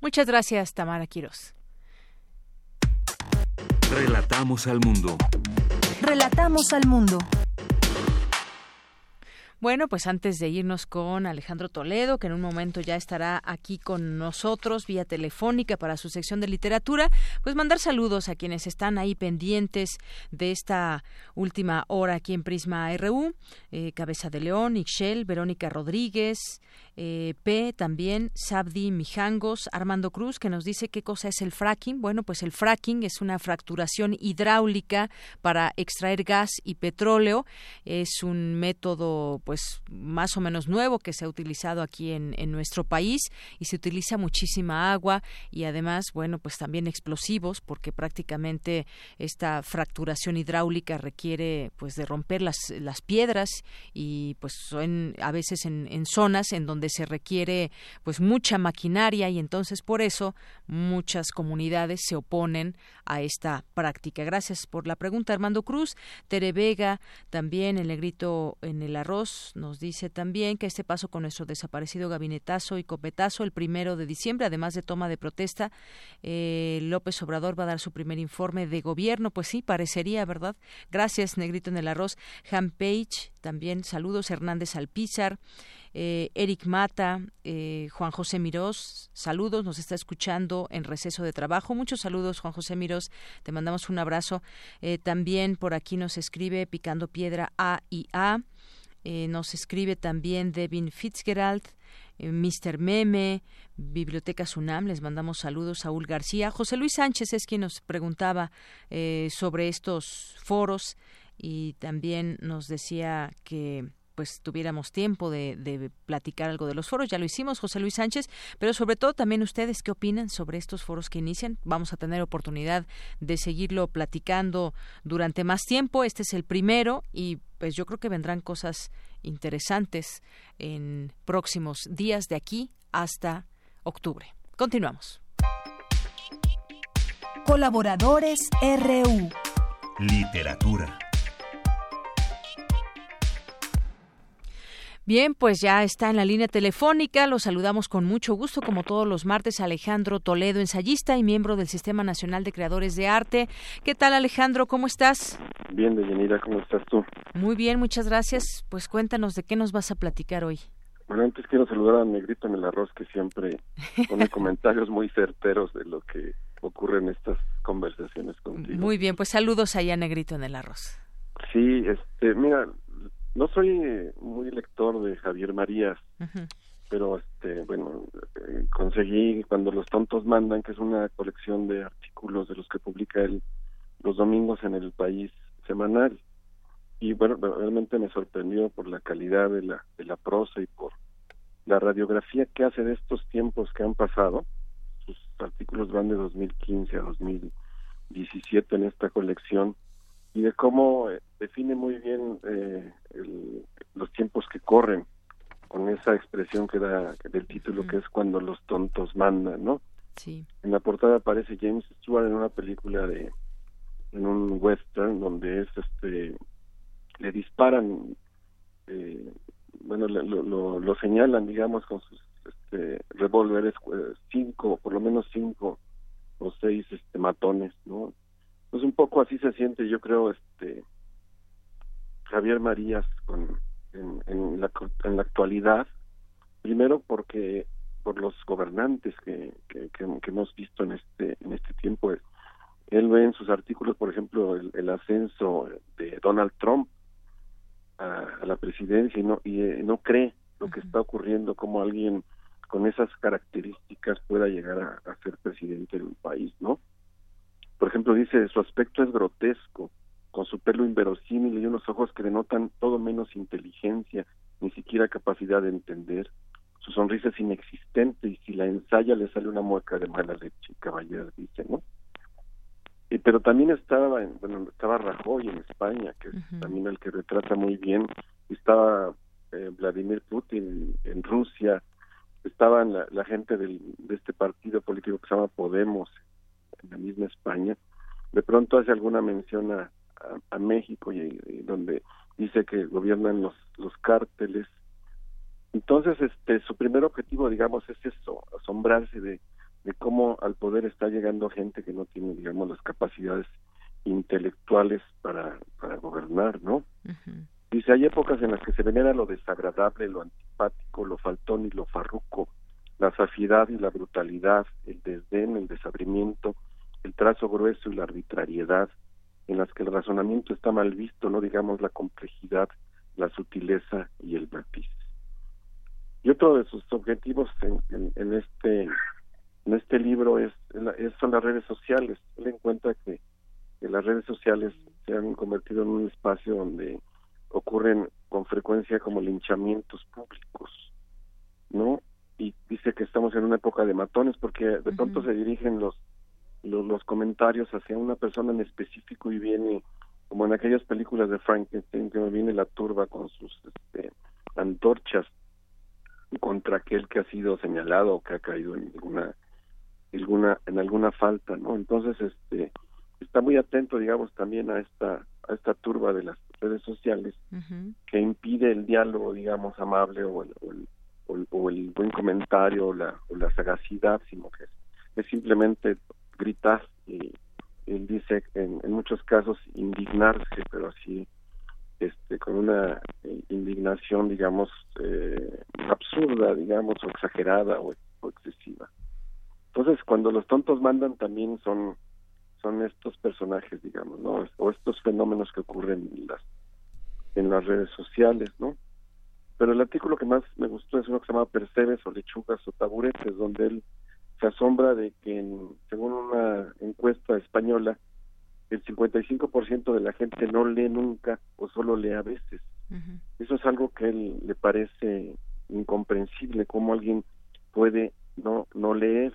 Muchas gracias, Tamara Quiros. Relatamos al mundo. Relatamos al mundo. Bueno, pues antes de irnos con Alejandro Toledo, que en un momento ya estará aquí con nosotros vía telefónica para su sección de literatura, pues mandar saludos a quienes están ahí pendientes de esta última hora aquí en Prisma RU, eh, Cabeza de León, Ixchel, Verónica Rodríguez, eh, P también, Sabdi Mijangos, Armando Cruz, que nos dice qué cosa es el fracking. Bueno, pues el fracking es una fracturación hidráulica para extraer gas y petróleo. Es un método, pues, más o menos nuevo que se ha utilizado aquí en, en nuestro país y se utiliza muchísima agua y además, bueno, pues también explosivos porque prácticamente esta fracturación hidráulica requiere, pues, de romper las, las piedras y, pues, son a veces en, en zonas en donde se requiere pues mucha maquinaria y entonces por eso muchas comunidades se oponen a esta práctica. Gracias por la pregunta, Armando Cruz. Tere Vega, también el negrito en el arroz, nos dice también que este paso con nuestro desaparecido gabinetazo y copetazo el primero de diciembre, además de toma de protesta, eh, López Obrador va a dar su primer informe de gobierno. Pues sí, parecería, ¿verdad? Gracias, negrito en el arroz. Han Page, también saludos. Hernández Alpizar. Eh, Eric Mata, eh, Juan José Mirós, saludos, nos está escuchando en receso de trabajo. Muchos saludos, Juan José Mirós, te mandamos un abrazo. Eh, también por aquí nos escribe Picando Piedra A y A. nos escribe también Devin Fitzgerald. Mr. Meme, Biblioteca Sunam, les mandamos saludos. Saúl García. José Luis Sánchez es quien nos preguntaba sobre estos foros y también nos decía que pues tuviéramos tiempo de, de, platicar algo de los foros. Ya lo hicimos, José Luis Sánchez, pero sobre todo también ustedes qué opinan sobre estos foros que inician. Vamos a tener oportunidad de seguirlo platicando durante más tiempo. Este es el primero y pues yo creo que vendrán cosas interesantes en próximos días de aquí hasta octubre. Continuamos. Colaboradores RU. Literatura. Bien, pues ya está en la línea telefónica. Lo saludamos con mucho gusto, como todos los martes, Alejandro Toledo, ensayista y miembro del Sistema Nacional de Creadores de Arte. ¿Qué tal, Alejandro? ¿Cómo estás? Bien, Deyanira, ¿cómo estás tú? Muy bien, muchas gracias. Pues cuéntanos de qué nos vas a platicar hoy. Bueno, antes quiero saludar a Negrito en el Arroz, que siempre pone comentarios muy certeros de lo que ocurre en estas conversaciones contigo. Muy bien, pues saludos ahí a Negrito en el Arroz. Sí, este, mira, no soy muy lector de Javier Marías, pero este bueno eh, conseguí cuando los tontos mandan que es una colección de artículos de los que publica él los domingos en el país semanal. Y bueno realmente me sorprendió por la calidad de la de la prosa y por la radiografía que hace de estos tiempos que han pasado. Sus artículos van de 2015 a 2017 en esta colección y de cómo eh, define muy bien eh, los tiempos que corren con esa expresión que da del título que es cuando los tontos mandan, ¿no? Sí. En la portada aparece James Stewart en una película de en un western donde es este le disparan eh, bueno lo, lo, señalan digamos con sus este, revólveres eh, cinco por lo menos cinco o seis este matones no pues un poco así se siente yo creo este Javier Marías con en, la, en la actualidad, primero porque por los gobernantes que, que, hemos visto en este en este tiempo. Él ve en sus artículos, por ejemplo, el, ascenso de Donald Trump a, la presidencia y no y eh, no cree lo que está ocurriendo, como alguien con esas características pueda llegar a, a, ser presidente de un país, ¿no? Por ejemplo, dice, su aspecto es grotesco, con su pelo inverosímil y unos ojos que denotan todo menos inteligencia, ni siquiera capacidad de entender. Su sonrisa es inexistente y si la ensaya le sale una mueca de mala leche, caballero, dice, ¿no? Y, pero también estaba, en, bueno, estaba Rajoy en España, que es también el que retrata muy bien, estaba eh, Vladimir Putin en Rusia, estaban la, la gente del, de este partido político que se llama Podemos la misma España, de pronto hace alguna mención a, a, México y, donde dice que gobiernan los los cárteles. Entonces este su primer objetivo digamos es eso asombrarse de, de cómo al poder está llegando gente que no tiene digamos las capacidades intelectuales para para gobernar no dice hay épocas en las que se venera lo desagradable lo antipático lo faltón y lo farruco la saciedad y la brutalidad el desdén el desabrimiento el trazo grueso y la arbitrariedad en las que el razonamiento está mal visto, no digamos la complejidad, la sutileza y el matiz. Y otro de sus objetivos en, en, este en este libro es, son las redes sociales. Él encuentra que, que las redes sociales se han convertido en un espacio donde ocurren con frecuencia como linchamientos públicos, ¿no? Y dice que estamos en una época de matones porque de pronto se dirigen los los, comentarios hacia una persona en específico y viene como en aquellas películas de Frankenstein que viene la turba con sus este, antorchas contra aquel que ha sido señalado o que ha caído en alguna alguna en alguna falta no entonces este está muy atento digamos también a esta a esta turba de las redes sociales que impide el diálogo digamos amable o el, o el, buen comentario o la, o la sagacidad sino que es simplemente gritar y él dice en, en muchos casos indignarse pero así este con una eh, indignación digamos eh, absurda digamos o exagerada o, excesiva. Entonces cuando los tontos mandan también son son estos personajes digamos no o estos fenómenos que ocurren en las en las redes sociales no pero el artículo que más me gustó es uno que se llama Percebes o lechugas o taburetes donde él se asombra de que, según una encuesta española, el 55% de la gente no lee nunca o solo lee a veces. Eso es algo que él le parece incomprensible, cómo alguien puede no, no leer.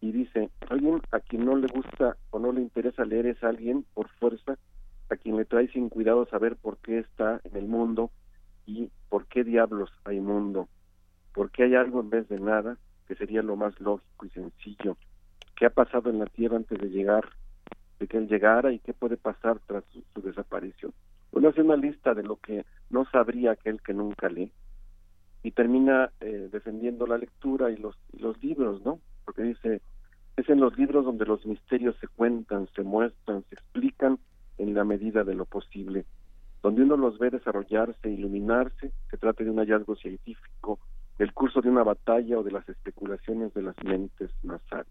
Y dice, alguien a quien no le gusta o no le interesa leer es alguien por fuerza a quien le trae sin cuidado saber por qué está en el mundo y por qué diablos hay mundo, por qué hay algo en vez de nada, que sería lo más lógico y sencillo. ¿Qué ha pasado en la Tierra antes de llegar, de que él llegara y qué puede pasar tras su, desaparición? Uno hace una lista de lo que no sabría aquel que nunca lee y termina eh, defendiendo la lectura y los, los libros, ¿no? Porque dice, es en los libros donde los misterios se cuentan, se muestran, se explican en la medida de lo posible, donde uno los ve desarrollarse, iluminarse, se trata de un hallazgo científico, del curso de una batalla o de las especulaciones de las mentes más sabias.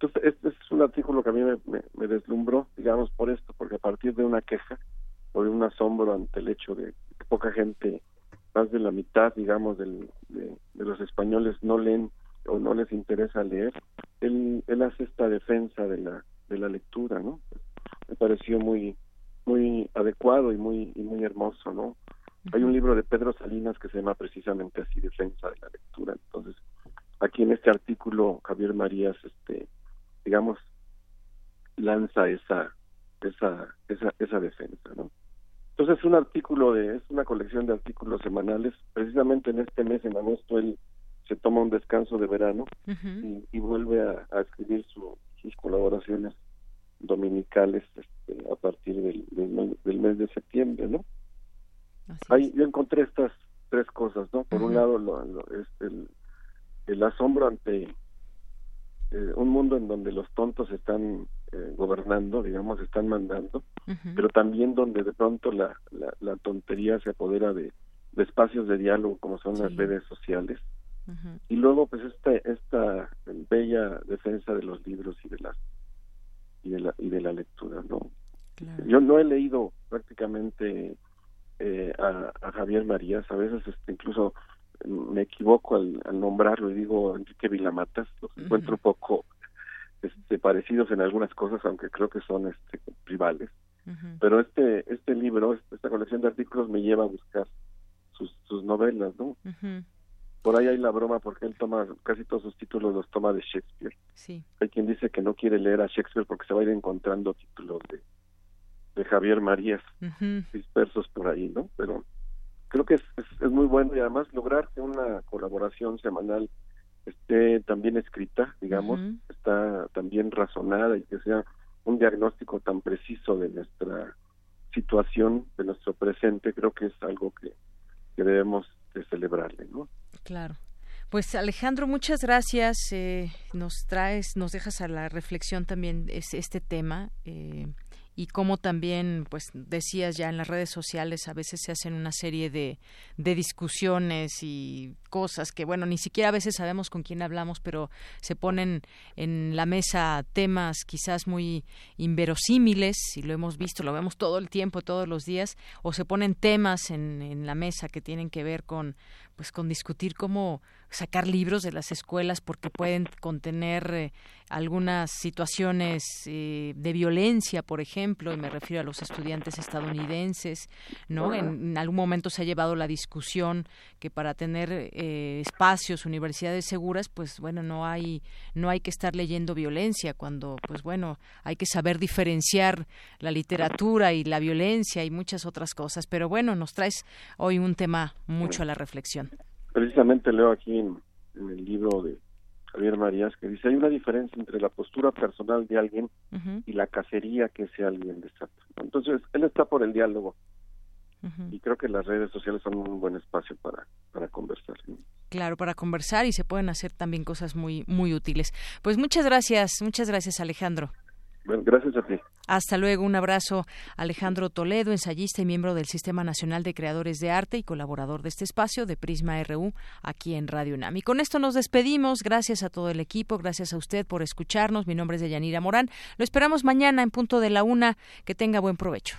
Entonces, este es un artículo que a mí me, deslumbró, digamos, por esto, porque a partir de una queja o de un asombro ante el hecho de que poca gente más de la mitad, digamos, del, de, los españoles no leen o no les interesa leer, él, él hace esta defensa de la, de la lectura, ¿no? Me pareció muy, muy adecuado y muy, y muy hermoso, ¿no? Hay un libro de Pedro Salinas que se llama precisamente así, Defensa de la Lectura. Entonces, aquí en este artículo, Javier Marías, este, digamos, lanza esa, esa, esa, esa defensa, ¿no? Entonces, es un artículo de, es una colección de artículos semanales. Precisamente en este mes, en agosto, él se toma un descanso de verano y, vuelve a, escribir sus colaboraciones dominicales este, a partir del, del, mes de septiembre, ¿no? Ahí yo encontré estas tres cosas, ¿no? Por un lado, lo, es el, el, asombro ante eh, un mundo en donde los tontos están eh, gobernando, digamos, están mandando, pero también donde de pronto la, la, tontería se apodera de, espacios de diálogo como son las redes sociales. Y luego, pues, este, esta bella defensa de los libros y de las y de la, y de la lectura, ¿no? Yo no he leído prácticamente eh, a, Javier Marías, a veces este, incluso me equivoco al, nombrarlo y digo Enrique Vilamatas, los encuentro un poco este, parecidos en algunas cosas, aunque creo que son este, rivales. Pero este este libro, esta colección de artículos me lleva a buscar sus, sus novelas, ¿no? Por ahí hay la broma porque él toma, casi todos sus títulos los toma de Shakespeare. Sí. Hay quien dice que no quiere leer a Shakespeare porque se va a ir encontrando títulos de, de Javier Marías dispersos por ahí, ¿no? Pero creo que es, es, muy bueno y además lograr que una colaboración semanal esté también escrita, digamos, está también razonada y que sea un diagnóstico tan preciso de nuestra situación, de nuestro presente, creo que es algo que, que debemos de celebrarle, ¿no? Claro. Pues Alejandro, muchas gracias. Eh, nos traes, nos dejas a la reflexión también este tema. Eh, y cómo también, pues decías ya en las redes sociales, a veces se hacen una serie de, de discusiones y cosas que, bueno, ni siquiera a veces sabemos con quién hablamos, pero se ponen en la mesa temas quizás muy inverosímiles, y lo hemos visto, lo vemos todo el tiempo, todos los días, o se ponen temas en, en la mesa que tienen que ver con, pues con discutir cómo sacar libros de las escuelas porque pueden contener eh, algunas situaciones eh, de violencia, por ejemplo, y me refiero a los estudiantes estadounidenses, ¿no? En, algún momento se ha llevado la discusión que para tener eh, espacios, universidades seguras, pues bueno, no hay no hay que estar leyendo violencia cuando, pues bueno, hay que saber diferenciar la literatura y la violencia y muchas otras cosas. Pero bueno, nos traes hoy un tema mucho a la reflexión. Precisamente leo aquí en el libro de Javier Marías, que dice, hay una diferencia entre la postura personal de alguien y la cacería que ese alguien desata. Entonces, él está por el diálogo. Y creo que las redes sociales son un buen espacio para, para conversar. Claro, para conversar y se pueden hacer también cosas muy, muy útiles. Pues muchas gracias, muchas gracias Alejandro gracias a ti. Hasta luego, un abrazo. Alejandro Toledo, ensayista y miembro del Sistema Nacional de Creadores de Arte y colaborador de este espacio de Prisma RU aquí en Radio UNAM. Y con esto nos despedimos. Gracias a todo el equipo, gracias a usted por escucharnos. Mi nombre es Deyanira Morán. Lo esperamos mañana en punto de la una. Que tenga buen provecho.